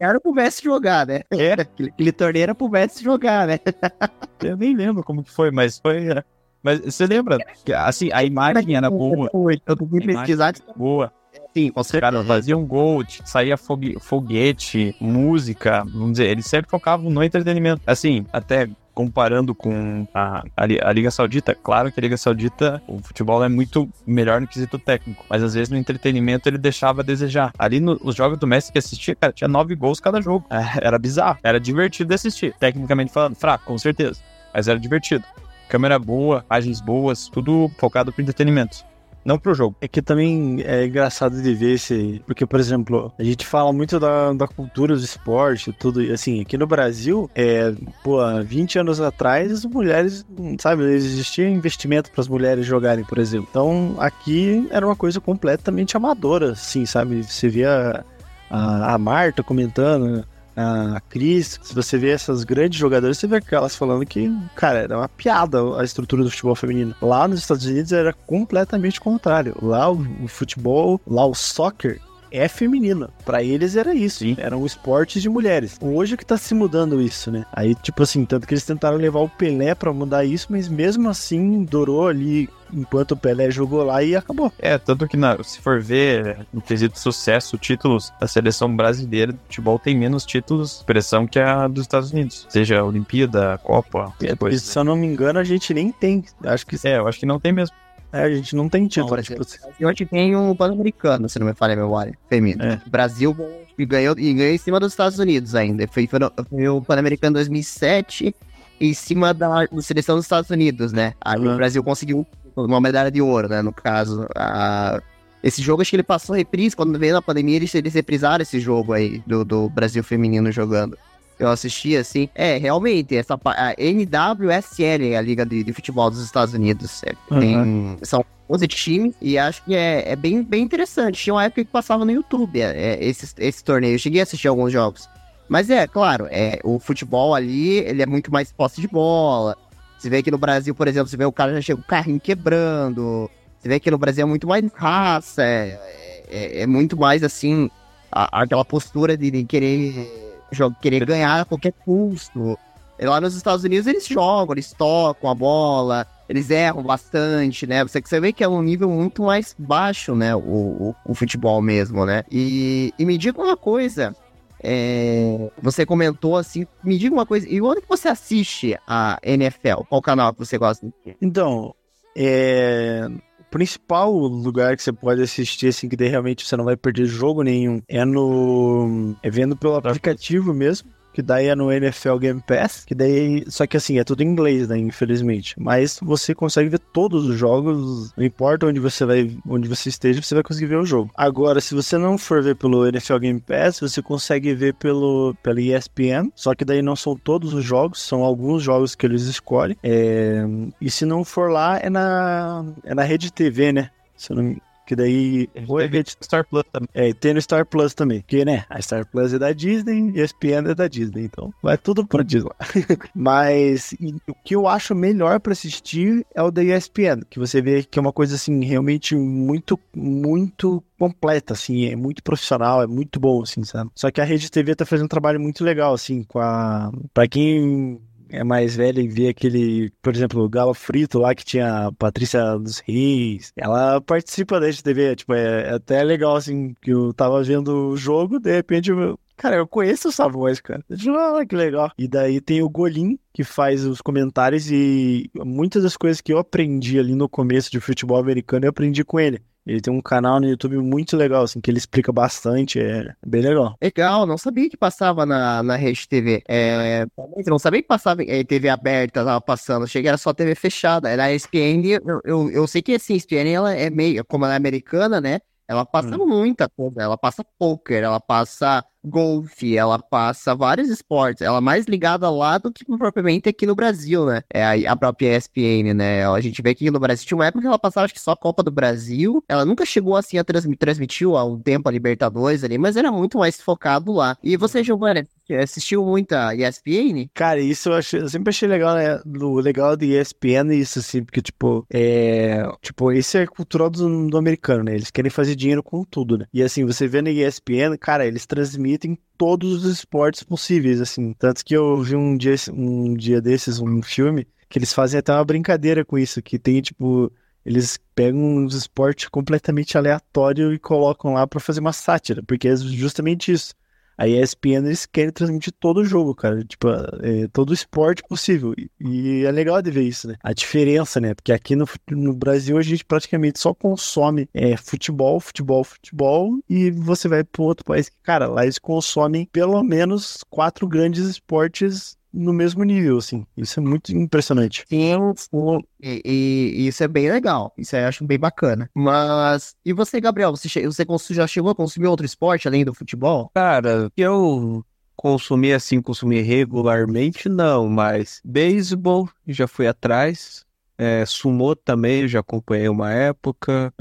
era pro Messi jogar, né? Era. Aquele, aquele torneio era pro Messi jogar, né? Eu nem lembro como que foi, mas foi. é. Mas você lembra? Assim, a imagem era boa. Eu fui pesquisar, Boa. Sim, com certeza. caras faziam gol, t- saía fogue- foguete, música, vamos dizer, eles sempre focavam no entretenimento. Assim, até comparando com a, a, a Liga Saudita, claro que a Liga Saudita, o futebol é muito melhor no quesito técnico, mas às vezes no entretenimento ele deixava a desejar. Ali no- os jogos do Messi que assistia, cara, tinha nove gols cada jogo. É, era bizarro, era divertido de assistir. Tecnicamente falando, fraco, com certeza, mas era divertido. Câmera boa, imagens boas, tudo focado pro entretenimento. Não pro jogo. É que também é engraçado de ver esse. Porque, por exemplo, a gente fala muito da, da cultura do esporte, tudo. Assim, aqui no Brasil, é, pô, há 20 anos atrás, as mulheres, sabe, existia investimento para as mulheres jogarem, por exemplo. Então, aqui era uma coisa completamente amadora, assim, sabe? Você via a, a Marta comentando. A Cris, se você vê essas grandes jogadoras, você vê aquelas falando que, cara, era uma piada a estrutura do futebol feminino. Lá nos Estados Unidos era completamente contrário. Lá o, o futebol, lá o soccer é feminino. Pra eles era isso. Sim. Eram esportes de mulheres. Hoje que tá se mudando isso, né? Aí, tipo assim, tanto que eles tentaram levar o Pelé pra mudar isso, mas mesmo assim durou ali enquanto o Pelé jogou lá e acabou. É, tanto que na- se for ver no quesito sucesso, títulos da seleção brasileira de futebol tem menos títulos de expressão que a dos Estados Unidos. Seja a Olimpíada, a Copa, depois. se eu não me engano, a gente nem tem. Acho que É, eu acho que não tem mesmo. É, a gente não tem título. Não, tipo, E hoje tem o Pan-Americano, se não me falha a memória, feminino. É. Brasil e ganhou, e ganhou em cima dos Estados Unidos ainda. Foi, foi, foi o Pan-Americano 2007 em cima da, da seleção dos Estados Unidos, né? Aí Uhum. o Brasil conseguiu uma medalha de ouro, né? No caso. A- Esse jogo, acho que ele passou reprise. Quando veio na pandemia, eles, eles reprisaram esse jogo aí do, do Brasil feminino jogando. Eu assisti assim. É, realmente, essa a NWSL, a Liga de, de Futebol dos Estados Unidos. É, tem, são 11 times e acho que é, é bem, bem interessante. Tinha uma época que passava no YouTube é, é, esse, esse torneio. Eu cheguei a assistir alguns jogos. Mas é, claro, é, o futebol ali, ele é muito mais posse de bola. Você vê que no Brasil, por exemplo, você vê o cara já chega com o carrinho quebrando. Você vê que no Brasil é muito mais raça, é, é, é muito mais assim, a- aquela postura de, de querer, jo- querer ganhar a qualquer custo. Lá nos Estados Unidos eles jogam, eles tocam a bola, eles erram bastante, né? Você, você vê que é um nível muito mais baixo, né? O, o, o futebol mesmo, né? E, e me diga uma coisa. é, você comentou assim, me diga uma coisa, e onde que você assiste a NFL? Qual canal que você gosta? Então, é... o principal lugar que você pode assistir, assim, que realmente você não vai perder jogo nenhum, é no. É vendo pelo aplicativo mesmo. Que daí é no NFL Game Pass, que daí. Só que assim, é tudo em inglês, né? Infelizmente. Mas você consegue ver todos os jogos. Não importa onde você vai, onde você esteja, você vai conseguir ver o jogo. Agora, se você não for ver pelo NFL Game Pass, você consegue ver pelo, pela ESPN. Só que daí não são todos os jogos, são alguns jogos que eles escolhem. É, e se não for lá, é na, é na rede TV, né? Se eu não Que daí. Oi, Teve Star Plus também. É, e tem no Star Plus também. Porque, né, a Star Plus é da Disney e a ESPN é da Disney. Então, vai tudo pra Disney. Mas e o que eu acho melhor pra assistir é o da ESPN. Que você vê que é uma coisa, assim, realmente muito, muito completa, assim. É muito profissional, é muito bom, assim, sabe? Só que a Rede TV tá fazendo um trabalho muito legal, assim, com a... Pra quem é mais velha e vê aquele, por exemplo, o Galo Frito lá que tinha a Patrícia dos Reis. Ela participa da TV, tipo, é, é até legal assim, que eu tava vendo o jogo, de repente eu, Cara, eu conheço essa voz, cara. Ah, que legal. E daí tem o Golim, que faz os comentários, e muitas das coisas que eu aprendi ali no começo de futebol americano, eu aprendi com ele. Ele tem um canal no YouTube muito legal, assim, que ele explica bastante, é bem legal. Legal, não sabia que passava na, na Rede TV. É, não sabia que passava em TV aberta, tava passando. Cheguei, era só TV fechada. Era a ESPN, eu, eu, eu sei que assim, a ESPN ela é meio, como ela é americana, né? Ela passa Hum. muita coisa. Ela passa poker, ela passa golfe, ela passa vários esportes. Ela é mais ligada lá do que propriamente aqui no Brasil, né? É a, a própria ESPN, né? A gente vê que no Brasil tinha uma época que ela passava, acho que só a Copa do Brasil. Ela nunca chegou assim a transmitir, transmitiu há um tempo a Libertadores ali, mas era muito mais focado lá. E você, Giovanni, assistiu muito a ESPN? Cara, isso eu, achei, eu sempre achei legal, né? O legal de ESPN é isso, assim, porque, tipo, é. Tipo, isso é cultural do, do americano, né? Eles querem fazer dinheiro com tudo, né? E assim, você vê na ESPN, cara, eles transmitem todos os esportes possíveis, assim. Tanto que eu vi um dia, um dia desses, um filme, que eles fazem até uma brincadeira com isso, que tem, tipo. Eles pegam uns esportes completamente aleatórios e colocam lá pra fazer uma sátira, porque é justamente isso. A ESPN eles querem transmitir todo o jogo, cara. Tipo, é, todo o esporte possível. E, e é legal de ver isso, né? A diferença, né? Porque aqui no, no Brasil a gente praticamente só consome é, futebol, futebol, futebol. E você vai para outro país cara, lá eles consomem pelo menos quatro grandes esportes no mesmo nível, assim. Isso é muito impressionante. Sim, sim. E, e- isso é bem legal. Isso aí eu acho bem bacana. Mas. E você, Gabriel? Você, che- você já chegou a consumir outro esporte além do futebol? Cara, que eu consumi assim, consumi regularmente, não, mas beisebol, já fui atrás. É, sumô também, já acompanhei uma época.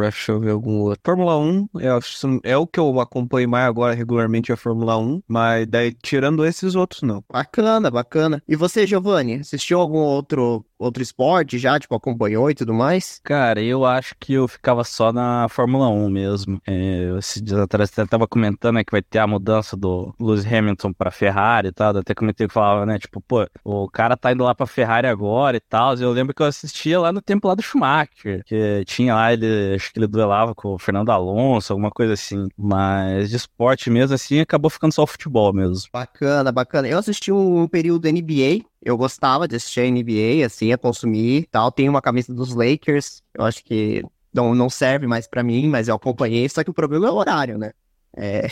Deixa eu ver algum outro. Fórmula 1, é, é o que eu acompanho mais agora regularmente, é a Fórmula 1. Mas daí, tirando esses outros, não. Bacana, bacana. E você, Giovanni? Assistiu algum outro, outro esporte já? Tipo, acompanhou e tudo mais? Cara, eu acho que eu ficava só na Fórmula 1 mesmo. É, esses dias atrás você tava comentando né, que vai ter a mudança do Lewis Hamilton pra Ferrari e tal. Até comentei que falava, né? Tipo, pô, o cara tá indo lá pra Ferrari agora e tal. Eu lembro que eu assistia lá no tempo lá do Schumacher. Que tinha lá, ele, acho que ele duelava com o Fernando Alonso, alguma coisa assim. Mas de esporte mesmo, assim, acabou ficando só o futebol mesmo. Bacana, bacana. Eu assisti um, período NBA. Eu gostava de assistir a NBA, assim, a consumir e tal. Tenho uma camisa dos Lakers. Eu acho que não, não serve mais pra mim, mas eu acompanhei. Só que o problema é o horário, né? É,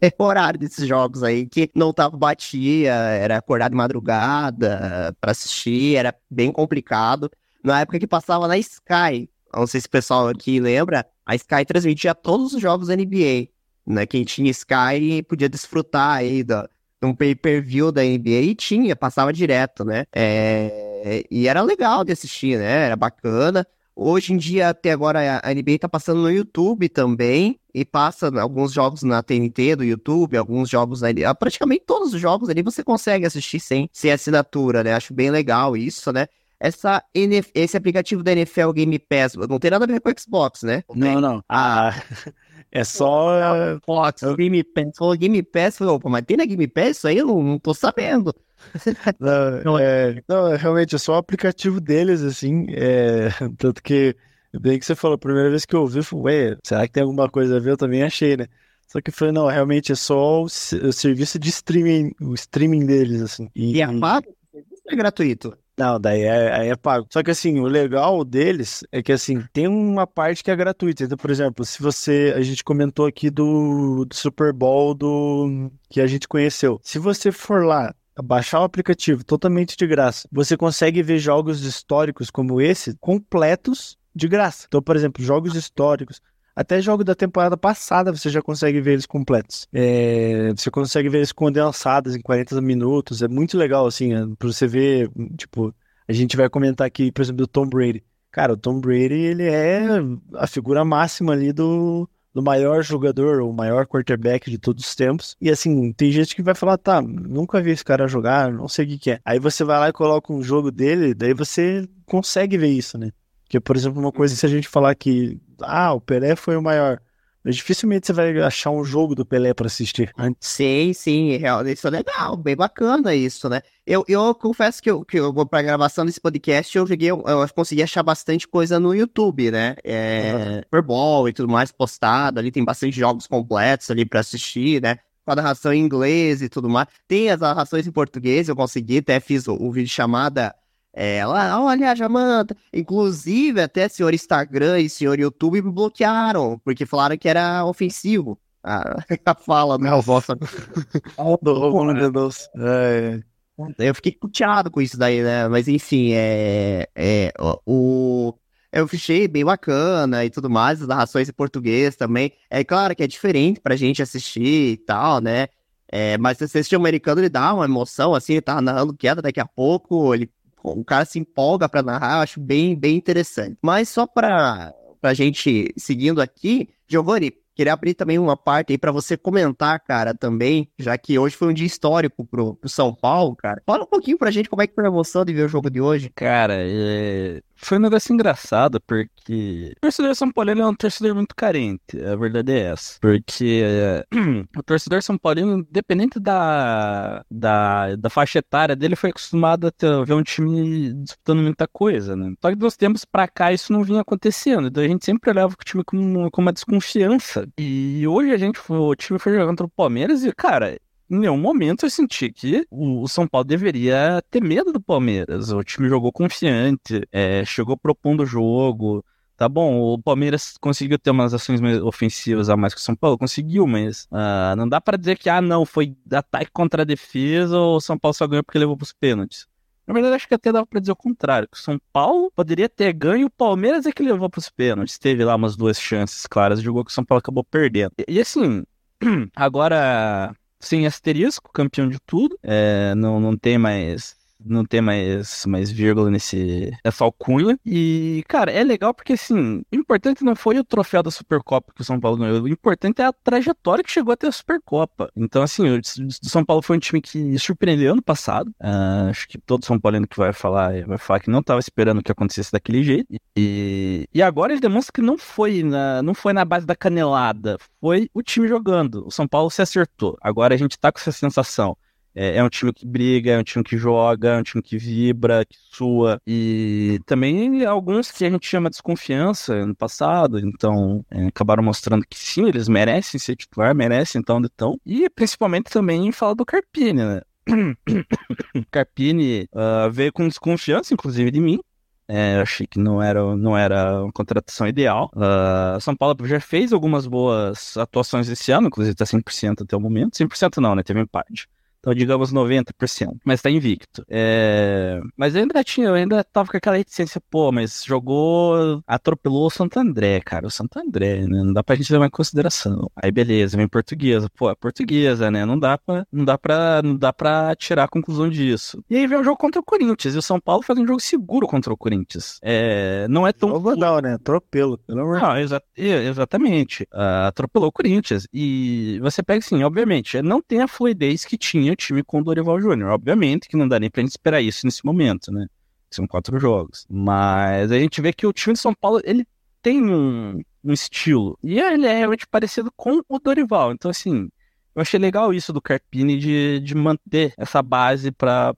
é o horário desses jogos aí que não tava batia, era acordar de madrugada pra assistir, era bem complicado. Na época que passava na Sky, não sei se o pessoal aqui lembra, a Sky transmitia todos os jogos da NBA, né? Quem tinha Sky podia desfrutar aí da, um pay-per-view da NBA e tinha, passava direto, né? É, e era legal de assistir, né? Era bacana. Hoje em dia, até agora, a NBA tá passando no YouTube também, e passa alguns jogos na TNT do YouTube, alguns jogos ali, ah, praticamente todos os jogos ali você consegue assistir sem, sem assinatura, né? Acho bem legal isso, né? Essa, esse aplicativo da NFL Game Pass não tem nada a ver com o Xbox, né? Não, não. Ah, é só. Xbox, Game Pass. Falou Game Pass, falei, opa, mas tem na Game Pass isso aí? Eu não, não tô sabendo. Não, é, não, realmente é só o aplicativo deles, assim. É, tanto que, bem que você falou, a primeira vez que eu ouvi, eu falei, ué, será que tem alguma coisa a ver? Eu também achei, né? Só que eu falei, não, realmente é só o, o serviço de streaming, o streaming deles, assim. E é pago? É gratuito. Não, daí é, é pago. Só que assim, o legal deles é que assim, tem uma parte que é gratuita. Então, por exemplo, se você. A gente comentou aqui do, do Super Bowl do que a gente conheceu. Se você for lá. Baixar o aplicativo totalmente de graça, você consegue ver jogos históricos como esse completos de graça. Então, por exemplo, jogos históricos, até jogo da temporada passada você já consegue ver eles completos. É, você consegue ver eles condensados em 40 minutos. É muito legal, assim, é, pra você ver, tipo, a gente vai comentar aqui, por exemplo, do Tom Brady. Cara, o Tom Brady, ele é a figura máxima ali do, do maior jogador, o maior quarterback de todos os tempos. E assim, tem gente que vai falar, tá, nunca vi esse cara jogar, não sei o que, que é. Aí você vai lá e coloca um jogo dele, daí você consegue ver isso, né? Que, por exemplo, uma coisa, se a gente falar que, ah, o Pelé foi o maior. Mas dificilmente você vai achar um jogo do Pelé para assistir. Sim, sim, real- isso é legal, bem bacana isso, né? Eu, eu confesso que eu, que eu pra gravação desse podcast eu joguei, eu, eu consegui achar bastante coisa no YouTube, né? É, Super Bowl e tudo mais postado, ali tem bastante jogos completos ali pra assistir, né? Com a narração em inglês e tudo mais. Tem as narrações em português, eu consegui, até fiz o, o vídeo chamada é, lá, olha, Jamanta. Inclusive, até senhor Instagram e senhor YouTube me bloquearam, porque falaram que era ofensivo. A, a fala, né? A vossa. Do Romulo Mendonça. É, Eu fiquei puteado com isso daí, né? Mas enfim, é, é o- eu achei bem bacana e tudo mais, as narrações em português também. É claro que é diferente pra gente assistir e tal, né? É, mas se você assistir o americano, ele dá uma emoção, assim, ele tá narrando queda, daqui a pouco ele, o cara se empolga pra narrar, eu acho bem, bem interessante. Mas só pra, pra gente seguindo aqui, Giovanni, queria abrir também uma parte aí pra você comentar, cara, também, já que hoje foi um dia histórico pro, pro São Paulo, cara. Fala um pouquinho pra gente como é que foi a emoção de ver o jogo de hoje. Cara, é, foi um negócio engraçado, porque o torcedor São Paulino é um torcedor muito carente, a verdade é essa. Porque é, o torcedor São Paulino, independente da, da, da faixa etária dele, foi acostumado a ter- ver um time disputando muita coisa, né? Só que dos tempos pra cá isso não vinha acontecendo, então a gente sempre olhava o time com, com uma desconfiança. E hoje a gente, o time foi jogar contra o Palmeiras e, cara, em nenhum momento eu senti que o São Paulo deveria ter medo do Palmeiras. O time jogou confiante, é, chegou propondo o jogo. Tá bom, o Palmeiras conseguiu ter umas ações ofensivas a mais que o São Paulo, conseguiu, mas ah, não dá pra dizer que, ah, não, foi ataque contra a defesa ou o São Paulo só ganhou porque levou pros pênaltis. Na verdade, acho que até dava pra dizer o contrário, que o São Paulo poderia ter ganho, o Palmeiras é que levou pros pênaltis. Teve lá umas duas chances claras, jogou que o São Paulo acabou perdendo. E, e assim, agora sem asterisco, campeão de tudo. É, não, não tem mais. Não tem mais, mais vírgula nesse essa alcunha. E, cara, é legal porque, assim, o importante não foi o troféu da Supercopa que o São Paulo ganhou. O importante é a trajetória que chegou até a Supercopa. Então, assim, o São Paulo foi um time que surpreendeu ano passado. Ah, acho que todo São Paulino que vai falar vai falar que não estava esperando que acontecesse daquele jeito. E, e agora ele demonstra que não foi, na, não foi na base da canelada. Foi o time jogando. O São Paulo se acertou. Agora a gente tá com essa sensação. É, é um time que briga, é um time que joga, é um time que vibra, que sua. E também alguns que a gente chama de desconfiança no passado, então é, acabaram mostrando que sim, eles merecem ser titular, merecem então onde estão. E principalmente também fala do Carpini, né? Carpini ah, veio com desconfiança, inclusive, de mim. É, eu achei que não era, não era uma contratação ideal. Ah, São Paulo já fez algumas boas atuações esse ano, inclusive está 100% até o momento. 100% não, né? Teve um empate. Então, digamos 90%, mas tá invicto. É... Mas eu ainda tinha, eu ainda tava com aquela reticência, pô, mas jogou, atropelou o Santo André, cara. O Santo André, né? Não dá pra gente levar em consideração. Aí, beleza, vem portuguesa. Pô, é portuguesa, né? Não dá pra, não dá pra, não dá pra tirar a conclusão disso. E aí vem o jogo contra o Corinthians. E o São Paulo faz um jogo seguro contra o Corinthians. É... Não é tão Jogo não, né? Atropelo, pelo amor não, exa- exatamente. Ah, atropelou o Corinthians. E você pega assim, obviamente, não tem a fluidez que tinha o time com o Dorival Júnior. Obviamente que não dá nem pra gente esperar isso nesse momento, né? São quatro jogos. Mas a gente vê que o time de São Paulo, ele tem um, um estilo. E ele é realmente parecido com o Dorival. Então, assim, eu achei legal isso do Carpini de, de manter essa base para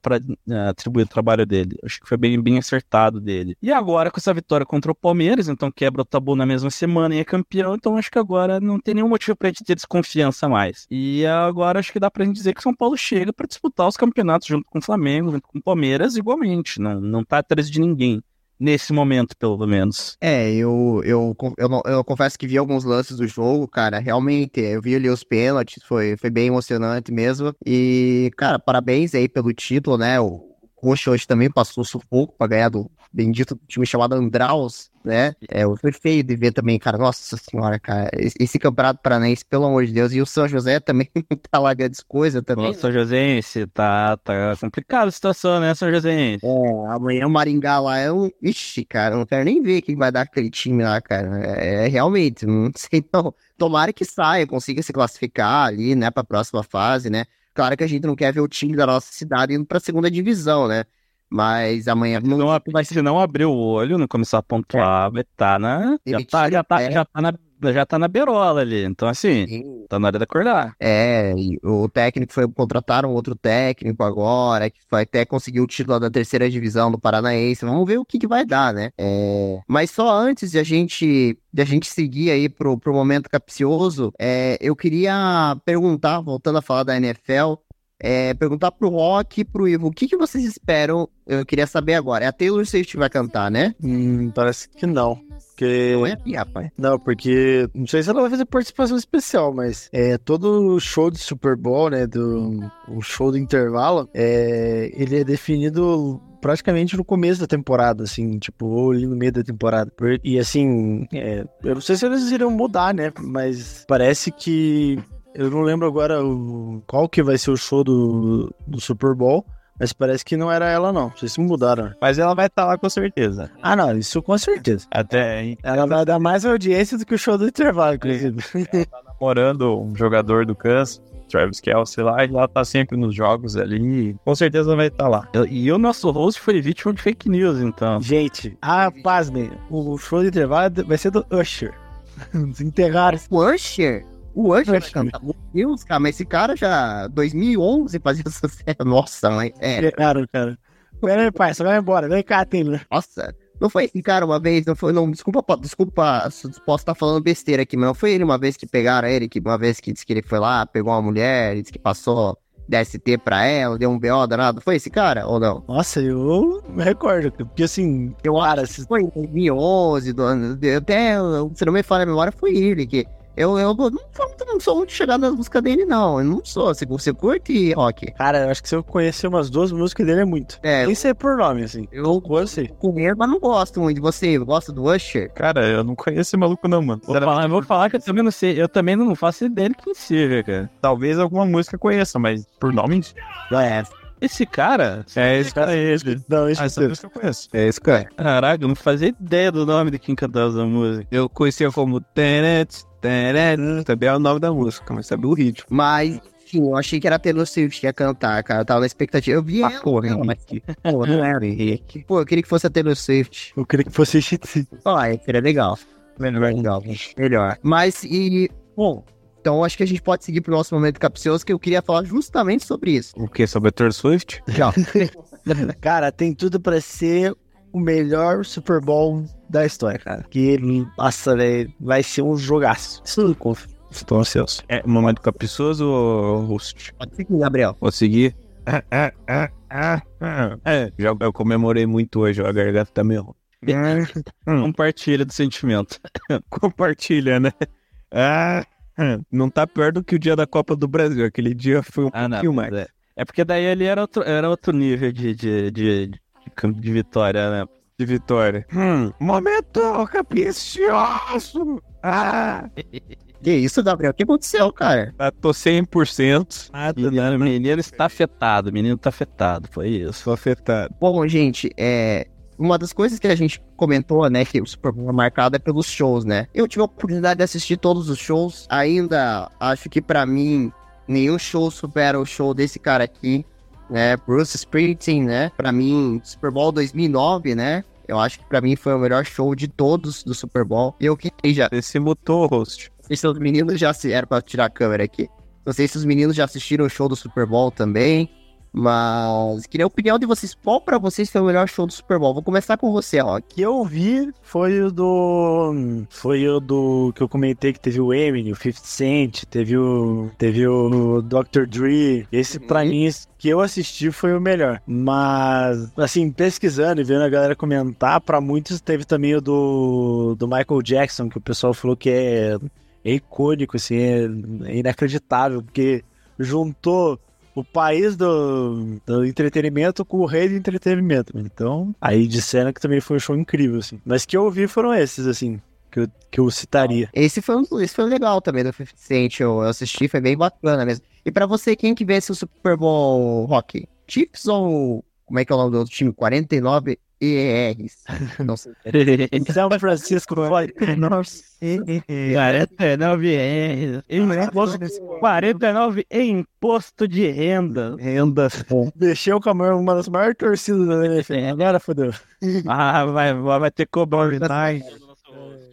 atribuir o trabalho dele. Eu Acho que foi bem, bem acertado dele. E agora, com essa vitória contra o Palmeiras, então quebra o tabu na mesma semana e é campeão, então acho que agora não tem nenhum motivo pra gente ter desconfiança mais. E agora acho que dá pra gente dizer que São Paulo chega pra disputar os campeonatos junto com o Flamengo, junto com o Palmeiras, igualmente. Não, não tá atrás de ninguém. Nesse momento, pelo menos. É, eu, eu, eu, eu confesso que vi alguns lances do jogo, cara, realmente, eu vi ali os pênaltis, foi, foi bem emocionante mesmo, e, cara, parabéns aí pelo título, né, o Coxa hoje também passou sufoco pra ganhar do, bendito time chamado Andraus, né? É, foi feio de ver também, cara. Nossa senhora, cara. Esse, campeonato paranaense, pelo amor de Deus. E o São José também não tá lá grandes coisas também. Nossa, São Joséense, tá, tá complicada a situação, né, São Joséense? É, amanhã o Maringá lá é um. Ixi, cara, não quero nem ver quem vai dar aquele time lá, cara. É, é realmente, não sei não. Tomara que saia, consiga se classificar ali, né, pra próxima fase, né? Claro que a gente não quer ver o time da nossa cidade indo pra segunda divisão, né? Mas amanhã não, vai se não abrir o olho, não começar a pontuar, vai tá na. Já tá, já tá, já tá na já tá na berola ali. Então, assim, Sim. tá na hora de acordar. É, o técnico foi. Contrataram outro técnico agora, que vai até conseguir o título da terceira divisão do Paranaense. Vamos ver o que, que vai dar, né? É, mas só antes de a gente, de a gente seguir aí pro, pro momento capcioso, é, eu queria perguntar, voltando a falar da NFL, é, perguntar pro Rock e pro Ivo, o que, que vocês esperam? Eu queria saber agora. É a Taylor Swift vai cantar, né? Hum, parece que não. Porque... Não é aqui, rapaz. Não, porque não sei se ela vai fazer participação especial, mas é todo show de Super Bowl, né? Do o show do intervalo, é, ele é definido praticamente no começo da temporada, assim, tipo, ou ali no meio da temporada. E assim, é, eu não sei se eles iriam mudar, né? Mas parece que eu não lembro agora o, qual que vai ser o show do, do Super Bowl. Mas parece que não era ela, não. Sei se mudaram. Mas ela vai estar tá lá com certeza. Ah, não, isso com certeza. Até, hein? Ela vai dar mais audiência do que o show do intervalo, inclusive. Ela tá namorando um jogador do Kansas. Travis Kelsey lá, e ela tá sempre nos jogos ali, com certeza vai estar tá lá. E o nosso host foi vítima de fake news, então. Gente, ah, pasmem, o show do intervalo vai ser do Usher. Desenterraram. O Usher? O Anjo vai cantar. Meu Deus, cara, mas esse cara já. 2011 fazia sucesso. Nossa, mãe. É. Cara, cara. Pera pai, você vai embora. Vem cá, Taylor. Nossa. Não foi esse cara uma vez, não foi, não, desculpa, desculpa, posso estar falando besteira aqui, mas não foi ele uma vez que pegaram ele, que uma vez que disse que ele foi lá, pegou uma mulher, disse que passou DST pra ela, deu um BO danado, foi esse cara ou não? Nossa, eu me recordo, porque assim, eu cara, foi em 2011, do, até, se não me falha a memória, foi ele que eu, eu não, não sou muito chegado nas músicas dele, não. Eu não sou. Você, você curte rock? Cara, eu acho que se eu conhecer umas duas músicas dele é muito. É. Nem sei por nome, assim. Eu conheço. Conheço, mas não gosto muito de você. Gosta do Usher? Cara, eu não conheço esse maluco, não, mano. Vou falar, vou falar que eu também não sei. Eu também não faço ideia de quem seja, cara. Talvez alguma música conheça, mas por nome. É. Esse cara? É esse cara, é ele. Não, esse ah, essa música eu conheço. É esse cara. Caraca, eu não fazia ideia do nome de quem cantava essa música. Eu conhecia como Tenet, Tenet, também é o nome da música, mas sabe o ritmo. Mas, eu achei que era Taylor Swift que ia cantar, cara. Eu tava na expectativa. Eu vi ah, ela, porra, ela, mas... Pô, não era Henrique. Pô, eu queria que fosse a Taylor Swift. Eu queria que fosse a. Ó, oh, seria legal. Melhor, legal. Melhor. Mas, e... Bom, então acho que a gente pode seguir pro nosso momento capcioso, que eu queria falar justamente sobre isso. O que? Sobre a Taylor Swift? Não. cara, tem tudo para ser o melhor Super Bowl da história, cara. Que, nossa, véio, vai ser um jogaço. Estou ansioso. É momento capcioso ou host? Pode seguir, Gabriel. Vou seguir? Ah, ah, ah, ah, ah. É, já eu comemorei muito hoje, a garganta tá meio. Compartilha do sentimento. Compartilha, né? Ah. Não tá pior do que o dia da Copa do Brasil. Aquele dia foi um ah, pouquinho mais. É. é. porque daí ali era outro, era outro nível de, de, de, de, de vitória, né? De vitória. Hum, momento capicioso! Ah! Que isso, Gabriel? O que aconteceu, cara? Eu tô 100%. Nada, menino, né? menino está afetado, o menino tá afetado, foi isso. Tô afetado. Bom, gente, é, uma das coisas que a gente comentou, né, que o Super Bowl é marcado é pelos shows, né? Eu tive a oportunidade de assistir todos os shows, ainda acho que para mim nenhum show supera o show desse cara aqui, né? Bruce Springsteen, né? Para mim, Super Bowl 2009, né? Eu acho que para mim foi o melhor show de todos do Super Bowl. E eu que já. Esse mutou, host. Os meninos já se. Era pra tirar a câmera aqui. Não sei se os meninos já assistiram o show do Super Bowl também. Mas queria a opinião de vocês. Qual para vocês foi o melhor show do Super Bowl? Vou começar com você, ó. Que eu vi foi o do. Foi o do. Que eu comentei que teve o Eminem, o 50 Cent, teve o. Teve o Dr. Dre. Esse, uhum. pra mim, que eu assisti foi o melhor. Mas, assim, pesquisando e vendo a galera comentar, para muitos teve também o do, do Michael Jackson, que o pessoal falou que é, é icônico, assim, é, é inacreditável, porque juntou o país do, do entretenimento com o rei do entretenimento. Então, aí disseram que também foi um show incrível, assim. Mas que eu ouvi foram esses, assim, que eu, que eu citaria. Esse foi, um, esse foi legal também do 50 Cent, eu, assisti, foi bem bacana mesmo. E pra você, quem que vence o Super Bowl Rock? Chiefs ou, como é que é o nome do outro time? 49 ERs. Não sei. São Francisco foi. Nossa. 49 é. Imposto, 49 em imposto de renda. Renda. Mexeu com a maior, uma das maiores torcidas da NFL. Agora fodeu. Ah, vai, vai ter que cobrar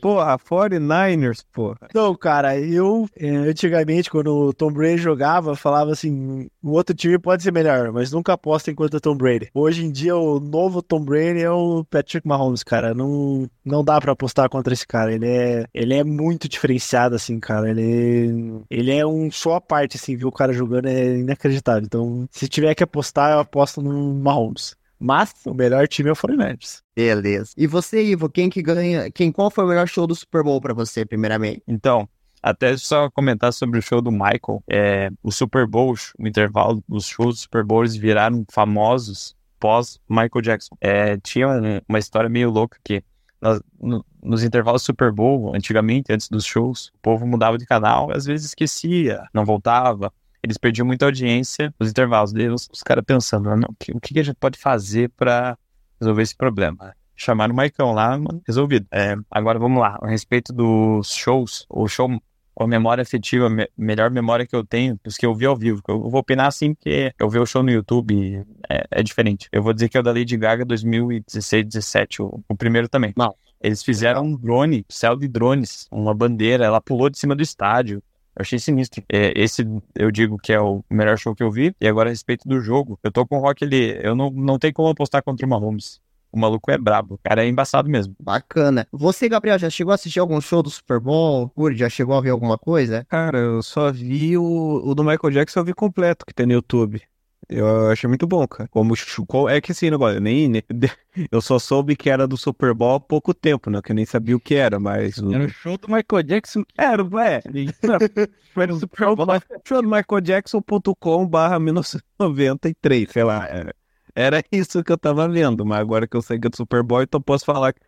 Porra, 49ers, porra. Então, cara, eu é, antigamente, quando o Tom Brady jogava, falava assim: o outro time pode ser melhor, mas nunca aposta enquanto é Tom Brady. Hoje em dia, o novo Tom Brady é o Patrick Mahomes, cara. Não, não dá pra apostar contra esse cara. Ele é, ele é muito diferenciado, assim, cara. Ele, ele é um só a parte, assim, viu o cara jogando é inacreditável. Então, se tiver que apostar, eu aposto no Mahomes. Mas o melhor time é o 49ers. Beleza. E você, Ivo, quem que ganha? Quem, qual foi o melhor show do Super Bowl pra você, primeiramente? Então, até só comentar sobre o show do Michael. É, o Super Bowl, o intervalo dos shows do Super Bowl, eles viraram famosos pós Michael Jackson. É, tinha uma história meio louca que nós, no, nos intervalos do Super Bowl, antigamente, antes dos shows, o povo mudava de canal, às vezes esquecia, não voltava eles perdiam muita audiência nos intervalos deles, os caras pensando, não, o, que, o que a gente pode fazer para resolver esse problema? Chamaram o Maicão lá, mano, resolvido. É, agora vamos lá, a respeito dos shows, o show com a memória afetiva, me, melhor memória que eu tenho, dos que eu vi ao vivo. Eu vou opinar assim, porque eu vi o show no YouTube é, é diferente. Eu vou dizer que é o da Lady Gaga 2016, 17, o, o primeiro também. Não. Eles fizeram um drone, céu de drones, uma bandeira, ela pulou de cima do estádio. Eu achei sinistro. É, esse eu digo que é o melhor show que eu vi. E agora a respeito do jogo, eu tô com o Rock ali. Eu não, não tenho como apostar contra o Mahomes. O maluco é brabo. O cara é embaçado mesmo. Bacana. Você, Gabriel, já chegou a assistir algum show do Super Bowl? Curi, já chegou a ver alguma coisa? Cara, eu só vi o, o do Michael Jackson, eu vi completo que tem no YouTube. Eu achei muito bom, cara. Como é que assim, negócio, eu nem, nem eu só soube que era do Super Bowl há pouco tempo, né? Que eu nem sabia o que era, mas era o show do Michael Jackson. Era, é. Foi no Super Bowl, show do Michael Jackson.com/barra 1993, sei lá. Era, era isso que eu tava vendo, mas agora que eu sei que é do Super Bowl, então posso falar que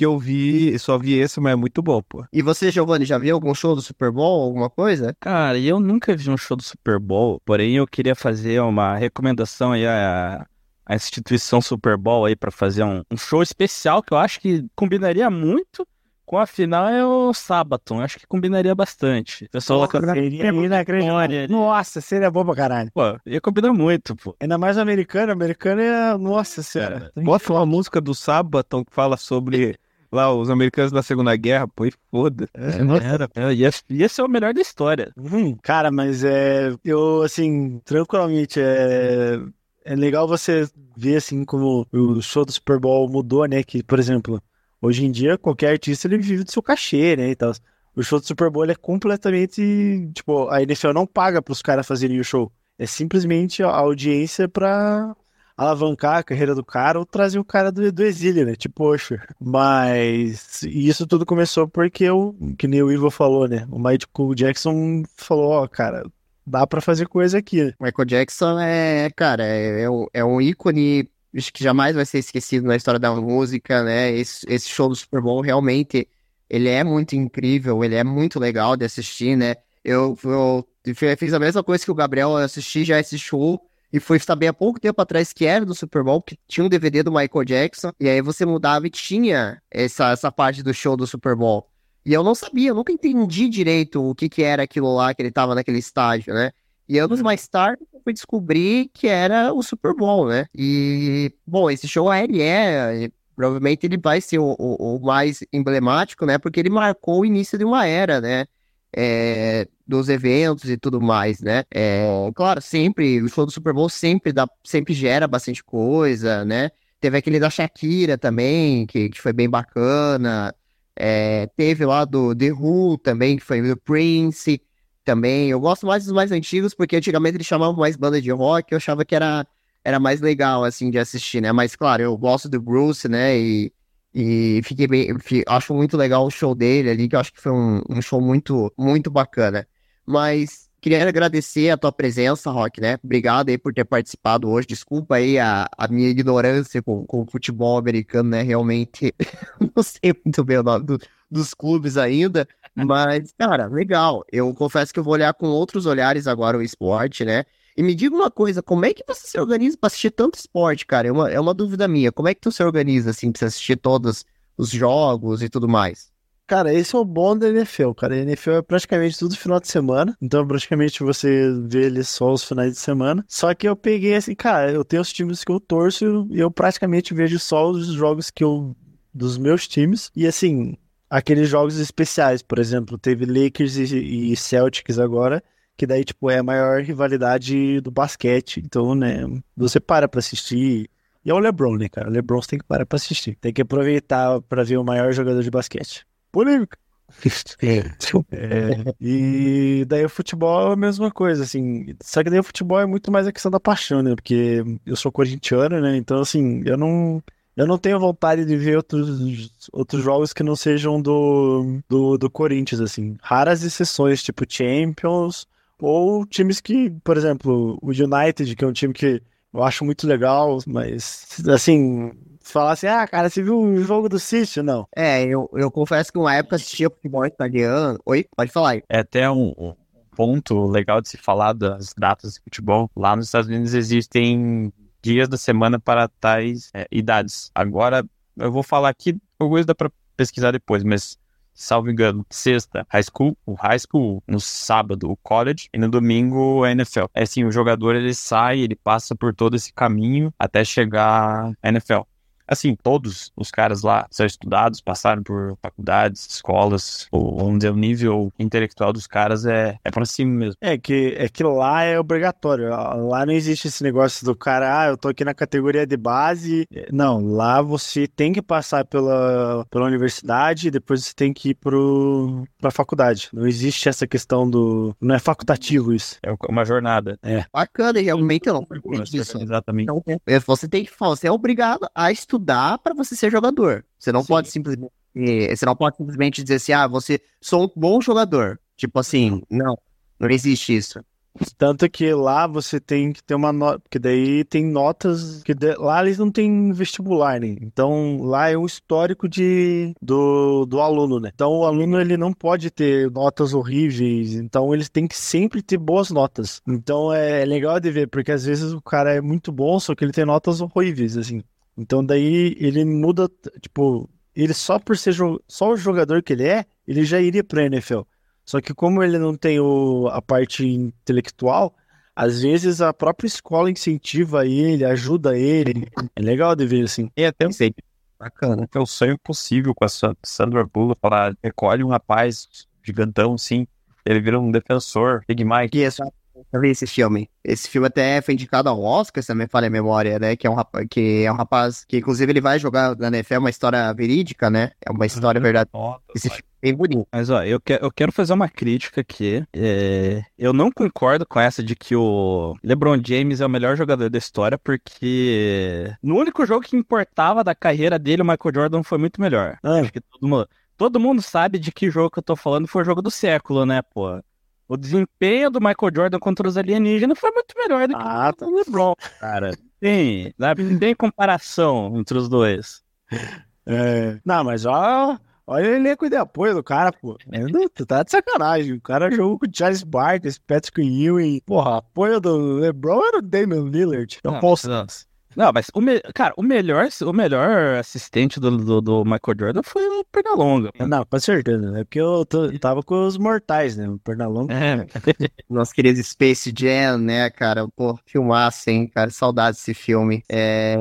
eu vi, só vi esse, mas é muito bom, pô. E você, Giovanni, já viu algum show do Super Bowl, alguma coisa? Cara, eu nunca vi um show do Super Bowl, porém eu queria fazer uma recomendação aí a, a instituição Super Bowl aí para fazer um, um, show especial que eu acho que combinaria muito com a final é o Sabaton, acho que combinaria bastante. Pessoal, Nossa, seria inacreditável. Nossa, seria bom pra caralho. Pô, ia combinar muito, pô. Ainda mais americano, americano é. Nossa senhora. Bota uma música do Sabaton que fala sobre lá os americanos da Segunda Guerra, pô, e foda. É, era, é, ia, ia ser o melhor da história. Hum, cara, mas é. Eu, assim, tranquilamente, é. É legal você ver, assim, como o show do Super Bowl mudou, né? Que, por exemplo, Hoje em dia, qualquer artista ele vive do seu cachê, né? E tal. O show do Super Bowl é completamente. Tipo, a NFL não paga para os caras fazerem o show. É simplesmente a audiência para alavancar a carreira do cara ou trazer o cara do, do exílio, né? Tipo, poxa. Mas isso tudo começou porque o que nem o Ivo falou, né? O Michael Jackson falou: Ó, oh, cara, dá para fazer coisa aqui. Michael Jackson é, cara, é, é, é um ícone que jamais vai ser esquecido na história da música, né? Esse, esse show do Super Bowl realmente ele é muito incrível, ele é muito legal de assistir, né? Eu, eu, fiz a mesma coisa que o Gabriel, assisti já esse show e fui saber há pouco tempo atrás que era do Super Bowl, que tinha um DVD do Michael Jackson, e aí você mudava e tinha essa, essa parte do show do Super Bowl. E eu não sabia, eu nunca entendi direito o que, que era aquilo lá que ele tava naquele estádio, né? E anos mais tarde eu fui descobrir que era o Super Bowl, né? E, bom, esse show ele é, provavelmente ele vai ser o, o, o, mais emblemático, né? Porque ele marcou o início de uma era, né? É, dos eventos e tudo mais, né? É, claro, sempre, o show do Super Bowl sempre, dá, sempre gera bastante coisa, né? Teve aquele da Shakira também, que, que foi bem bacana. É, teve lá do The Who também, que foi do Prince também. Eu gosto mais dos mais antigos, porque antigamente eles chamavam mais banda de rock, eu achava que era, era mais legal, assim, de assistir, né? Mas, claro, eu gosto do Bruce, né? E, e fiquei bem. acho muito legal o show dele ali, que eu acho que foi um, um show muito, muito bacana. Mas Queria agradecer a tua presença, Rock, né? Obrigado aí por ter participado hoje. Desculpa aí a, a minha ignorância com, com o futebol americano, né? Realmente não sei muito bem o nome do, dos clubes ainda, mas, cara, legal. Eu confesso que eu vou olhar com outros olhares agora o esporte, né? E me diga uma coisa, como é que você se organiza para assistir tanto esporte, cara? É uma, é uma dúvida minha. Como é que tu se organiza, assim, pra assistir todos os jogos e tudo mais? Cara, esse é o bom da NFL, cara. A NFL é praticamente tudo final de semana. Então, praticamente você vê ele só os finais de semana. Só que eu peguei assim, cara, eu tenho os times que eu torço e eu praticamente vejo só os jogos que eu. dos meus times. E assim, aqueles jogos especiais, por exemplo, teve Lakers e, e Celtics agora. Que daí, tipo, é a maior rivalidade do basquete. Então, né, você para pra assistir. E é o LeBron, né, cara? O LeBron você tem que parar pra assistir. Tem que aproveitar pra ver o maior jogador de basquete polêmica. É, e daí o futebol é a mesma coisa, assim. Só que daí o futebol é muito mais a questão da paixão, né? Porque eu sou corintiano, né? Então, assim, eu não. Eu não tenho vontade de ver outros, outros jogos que não sejam do, do, do Corinthians, assim. Raras exceções, tipo Champions, ou times que, por exemplo, o United, que é um time que eu acho muito legal, mas, assim, falar assim, ah, cara, você viu o jogo do City? Não. É, eu, eu confesso que uma época assistia futebol italiano. Oi, pode falar aí. É até um, um ponto legal de se falar das datas de futebol. Lá nos Estados Unidos existem dias da semana para tais é, idades. Agora, eu vou falar aqui, coisa dá para pesquisar depois, mas salvo engano, sexta, high school, o high school, no sábado, o college, e no domingo, a NFL. É assim, o jogador, ele sai, ele passa por todo esse caminho até chegar à NFL assim, todos os caras lá são estudados, passaram por faculdades, escolas, ou vamos dizer, o nível intelectual dos caras é, é pra cima mesmo. É que, é que lá é obrigatório. Lá não existe esse negócio do cara, ah, eu tô aqui na categoria de base. Não, lá você tem que passar pela, pela universidade e depois você tem que ir pro, pra faculdade. Não existe essa questão do. Não é facultativo isso. É uma jornada. É. Bacana, realmente não. Exatamente. Então, você tem que você é obrigado a estudar estudar para você ser jogador. Você não Sim. pode simplesmente. Você não pode simplesmente dizer assim, ah, você sou um bom jogador. Tipo assim, não, não existe isso. Tanto que lá você tem que ter uma nota, porque daí tem notas que de... lá eles não têm vestibular, né? Então lá é um histórico de do, do aluno, né? Então o aluno ele não pode ter notas horríveis, então eles têm que sempre ter boas notas. Então é, é legal de ver, porque às vezes o cara é muito bom, só que ele tem notas horríveis, assim. Então daí ele muda, tipo, ele só por ser só o jogador que ele é, ele já iria pra NFL. Só que como ele não tem o, a parte intelectual, às vezes a própria escola incentiva ele, ajuda ele. É legal de ver assim. E até sei. Bacana. É o sonho possível com a Sandra Bullock. Ela recolhe um rapaz gigantão, sim. Ele vira um defensor. Big Mike. Isso, eu vi esse filme. Esse filme até foi indicado ao Oscar, se não me falha a memória, né? Que é um rapaz que, é um rapaz que inclusive, ele vai jogar na NFL, é uma história verídica, né? É uma história verdadeira. Esse filme é bem bonito. Mas, ó, eu, que, eu quero fazer uma crítica aqui. É, eu não concordo com essa de que o LeBron James é o melhor jogador da história, porque no único jogo que importava da carreira dele, o Michael Jordan foi muito melhor. Ah. Acho que todo mundo... Todo mundo sabe de que jogo que eu tô falando foi o jogo do século, né, pô? O desempenho do Michael Jordan contra os alienígenas foi muito melhor do que ah, tá. o LeBron, cara. Tem, não tem comparação entre os dois. É, não, mas ó, olha o elenco de apoio do cara, pô. Tu tá de sacanagem. O cara jogou com o Charles Barkley, Patrick Ewing. Porra, apoio do LeBron era o Damian Lillard. Então, não, posso... não. Não, mas o me... cara, o melhor, o melhor assistente do, do, do Michael Jordan foi o Pernalonga. Não, com certeza, né? Porque eu tô, tava com os mortais, né? O Pernalonga. É. Nosso querido Space Jam, né, cara? Pô, filmaço, hein, cara? Saudades desse filme. É...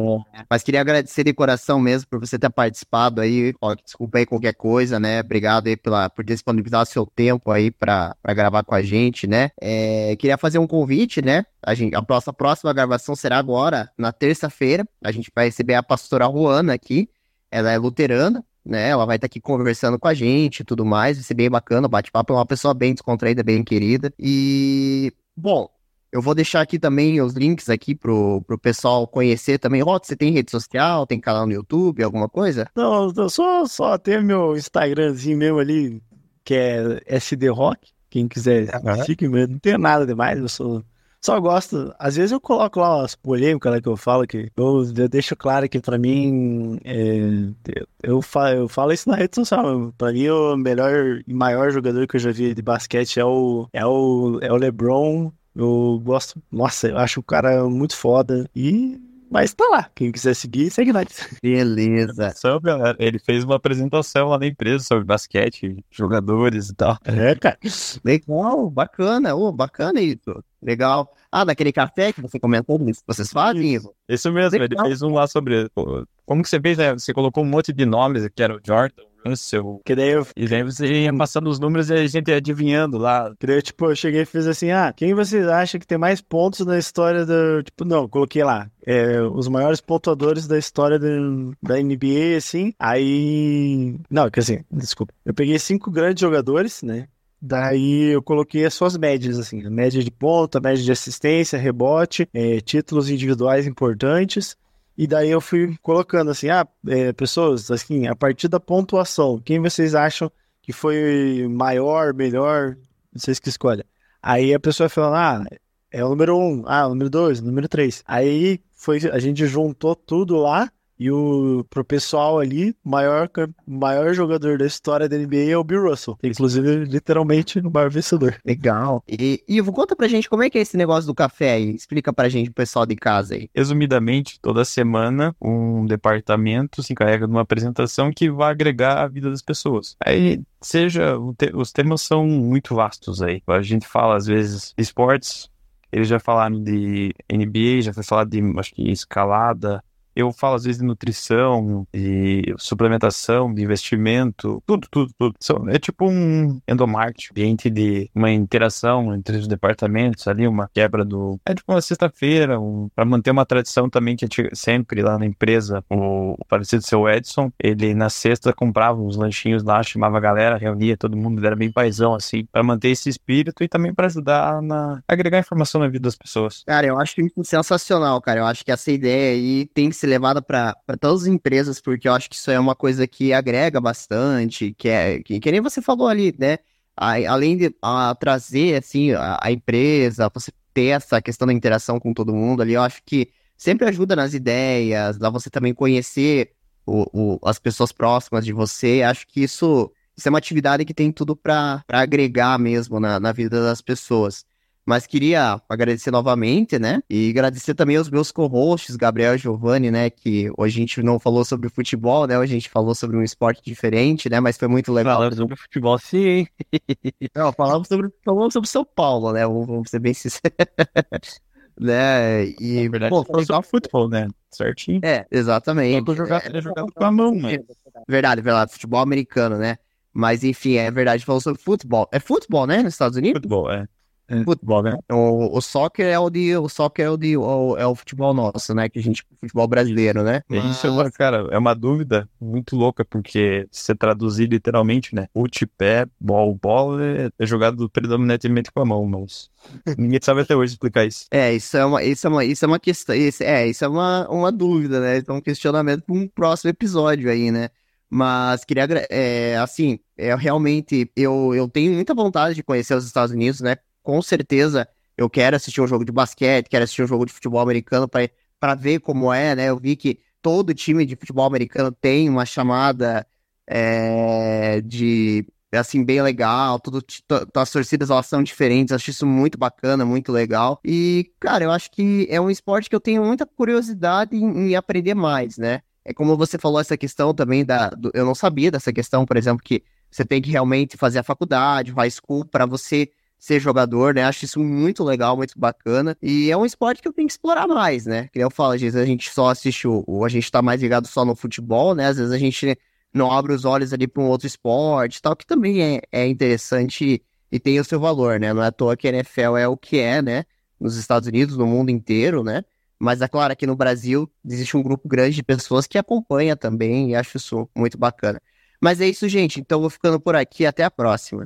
Mas queria agradecer de coração mesmo por você ter participado aí. Ó, desculpa aí qualquer coisa, né? Obrigado aí pela, por disponibilizar seu tempo aí pra, pra gravar com a gente, né? É... Queria fazer um convite, né? A, gente, a, nossa próxima gravação será agora, na terça-feira. A gente vai receber a pastora Juana aqui. Ela é luterana, né? Ela vai estar aqui conversando com a gente e tudo mais. Vai ser bem bacana. Bate-papo é uma pessoa bem descontraída, bem querida. E, bom, eu vou deixar aqui também os links aqui pro, pro pessoal conhecer também. Ó, você tem rede social, tem canal no YouTube, alguma coisa? Não, só, só tem meu Instagramzinho mesmo ali, que é SD Rock. Quem quiser, Aham. fique. Não tenho nada demais, eu sou. Só gosto. Às vezes eu coloco lá umas polêmicas lá que eu falo, que eu, eu deixo claro que pra mim. é, eu, eu, fa- eu falo isso na rede social. Pra mim, o melhor e maior jogador que eu já vi de basquete é o, é o, é o LeBron. Eu gosto. Nossa, eu acho o cara muito foda. E. Mas tá lá. Quem quiser seguir, segue nós. Beleza. Só, galera, ele fez uma apresentação lá na empresa sobre basquete, jogadores e tal. É, cara. Legal, bacana, ô, bacana isso. Legal. Ah, daquele café que você comentou, que vocês fazem isso? Isso mesmo, ele fez um lá sobre. Como que você fez, né? Você colocou um monte de nomes, que era o Jordan, o Russell. Que daí eu E daí você ia passando os números e a gente ia adivinhando lá. Que daí, tipo, eu cheguei e fiz assim, ah, quem vocês acham que tem mais pontos na história do... Tipo, não, coloquei lá, é, os maiores pontuadores da história do- da NBA, assim, aí... Não, quer dizer, desculpa. Eu peguei cinco grandes jogadores, né? Daí eu coloquei as suas médias, assim, média de ponto, a média de assistência, rebote, é, títulos individuais importantes. E daí eu fui colocando assim, ah, é, pessoas, assim, a partir da pontuação, quem vocês acham que foi maior, melhor, vocês que escolhem. Aí a pessoa falando, ah, é o número um, ah, o número dois, o número três. Aí foi, a gente juntou tudo lá e o pro pessoal ali, o maior, maior jogador da história da NBA é o Bill Russell. Inclusive, literalmente, o maior vencedor. Legal. E, Ivo, conta pra gente como é que é esse negócio do café aí. Explica pra gente, o pessoal de casa aí. Resumidamente, toda semana, um departamento se encarrega de uma apresentação que vai agregar a vida das pessoas. Aí, seja, os temas são muito vastos aí. A gente fala, às vezes, de esportes, eles já falaram de NBA, já foi falado de, acho que, escalada. Eu falo, às vezes, de nutrição, de suplementação, de investimento, tudo, tudo, tudo. É tipo um endomarketing, ambiente de uma interação entre os departamentos ali, uma quebra do... É tipo uma sexta-feira, um... para manter uma tradição também que tinha sempre lá na empresa, o, o falecido seu Edson, ele na sexta comprava uns lanchinhos lá, chamava a galera, reunia todo mundo, era bem paizão, assim, para manter esse espírito e também para ajudar na... agregar informação na vida das pessoas. Cara, eu acho sensacional, cara. Eu acho que essa ideia aí tem que ser levada pra pra todas as empresas, porque eu acho que isso é uma coisa que agrega bastante, que é, que, que nem você falou ali, né? A- além de ah, trazer, assim, a, a empresa, você ter essa questão da interação com todo mundo ali, eu acho que sempre ajuda nas ideias, dá você também conhecer o, o- as pessoas próximas de você. Acho que isso, isso é uma atividade que tem tudo pra agregar mesmo na, na vida das pessoas. Mas queria agradecer novamente, né? E agradecer também aos meus co-hosts, Gabriel e Giovanni, né? Que hoje a gente não falou sobre futebol, né? Hoje a gente falou sobre um esporte diferente, né? Mas foi muito legal. Falando sobre futebol, sim. Não, falamos sobre, falamos sobre São Paulo, né? Vamos, ser bem sinceros. né? E, Na verdade, pô, falou legal. sobre futebol, né? Certinho. É, exatamente. Só jogava- É, jogava com a mão, né? Verdade, verdade. Futebol americano, né? Mas enfim, é verdade, falou sobre futebol. É futebol, né? Nos Estados Unidos? Futebol, é. Futebol, né? O, o soccer é o de. O soccer é o de. O, é o futebol nosso, né? Que a gente. Futebol brasileiro, né? Isso é uma, cara, é uma dúvida muito louca, porque se você traduzir literalmente, né? Fute, pé, bol, bola é, é jogado predominantemente com a mão, mas ninguém sabe até hoje explicar isso. É, isso é uma, isso é uma, isso é uma questão. Isso, é, isso é uma, uma dúvida, né? Então, um questionamento para um próximo episódio aí, né? Mas queria, é, assim, é, realmente, eu, eu tenho muita vontade de conhecer os Estados Unidos, né? Com certeza eu quero assistir um jogo de basquete, quero assistir um jogo de futebol americano para ver como é, né? Eu vi que todo time de futebol americano tem uma chamada é, de assim bem legal, tudo as torcidas elas são diferentes, acho isso muito bacana, muito legal. E cara, eu acho que é um esporte que eu tenho muita curiosidade em, em aprender mais, né? É como você falou essa questão também da, do- eu não sabia dessa questão, por exemplo, que você tem que realmente fazer a faculdade, high school para você ser jogador, né? Acho isso muito legal, muito bacana. E é um esporte que eu tenho que explorar mais, né? Que eu falo, às vezes a gente só assiste o, a gente tá mais ligado só no futebol, né? Às vezes a gente não abre os olhos ali para um outro esporte, tal, que também é, é interessante e, tem o seu valor, né? Não é à toa que a NFL é o que é, né? Nos Estados Unidos, no mundo inteiro, né? Mas é claro, aqui no Brasil existe um grupo grande de pessoas que acompanha também e acho isso muito bacana. Mas é isso, gente. Então vou ficando por aqui. Até a próxima.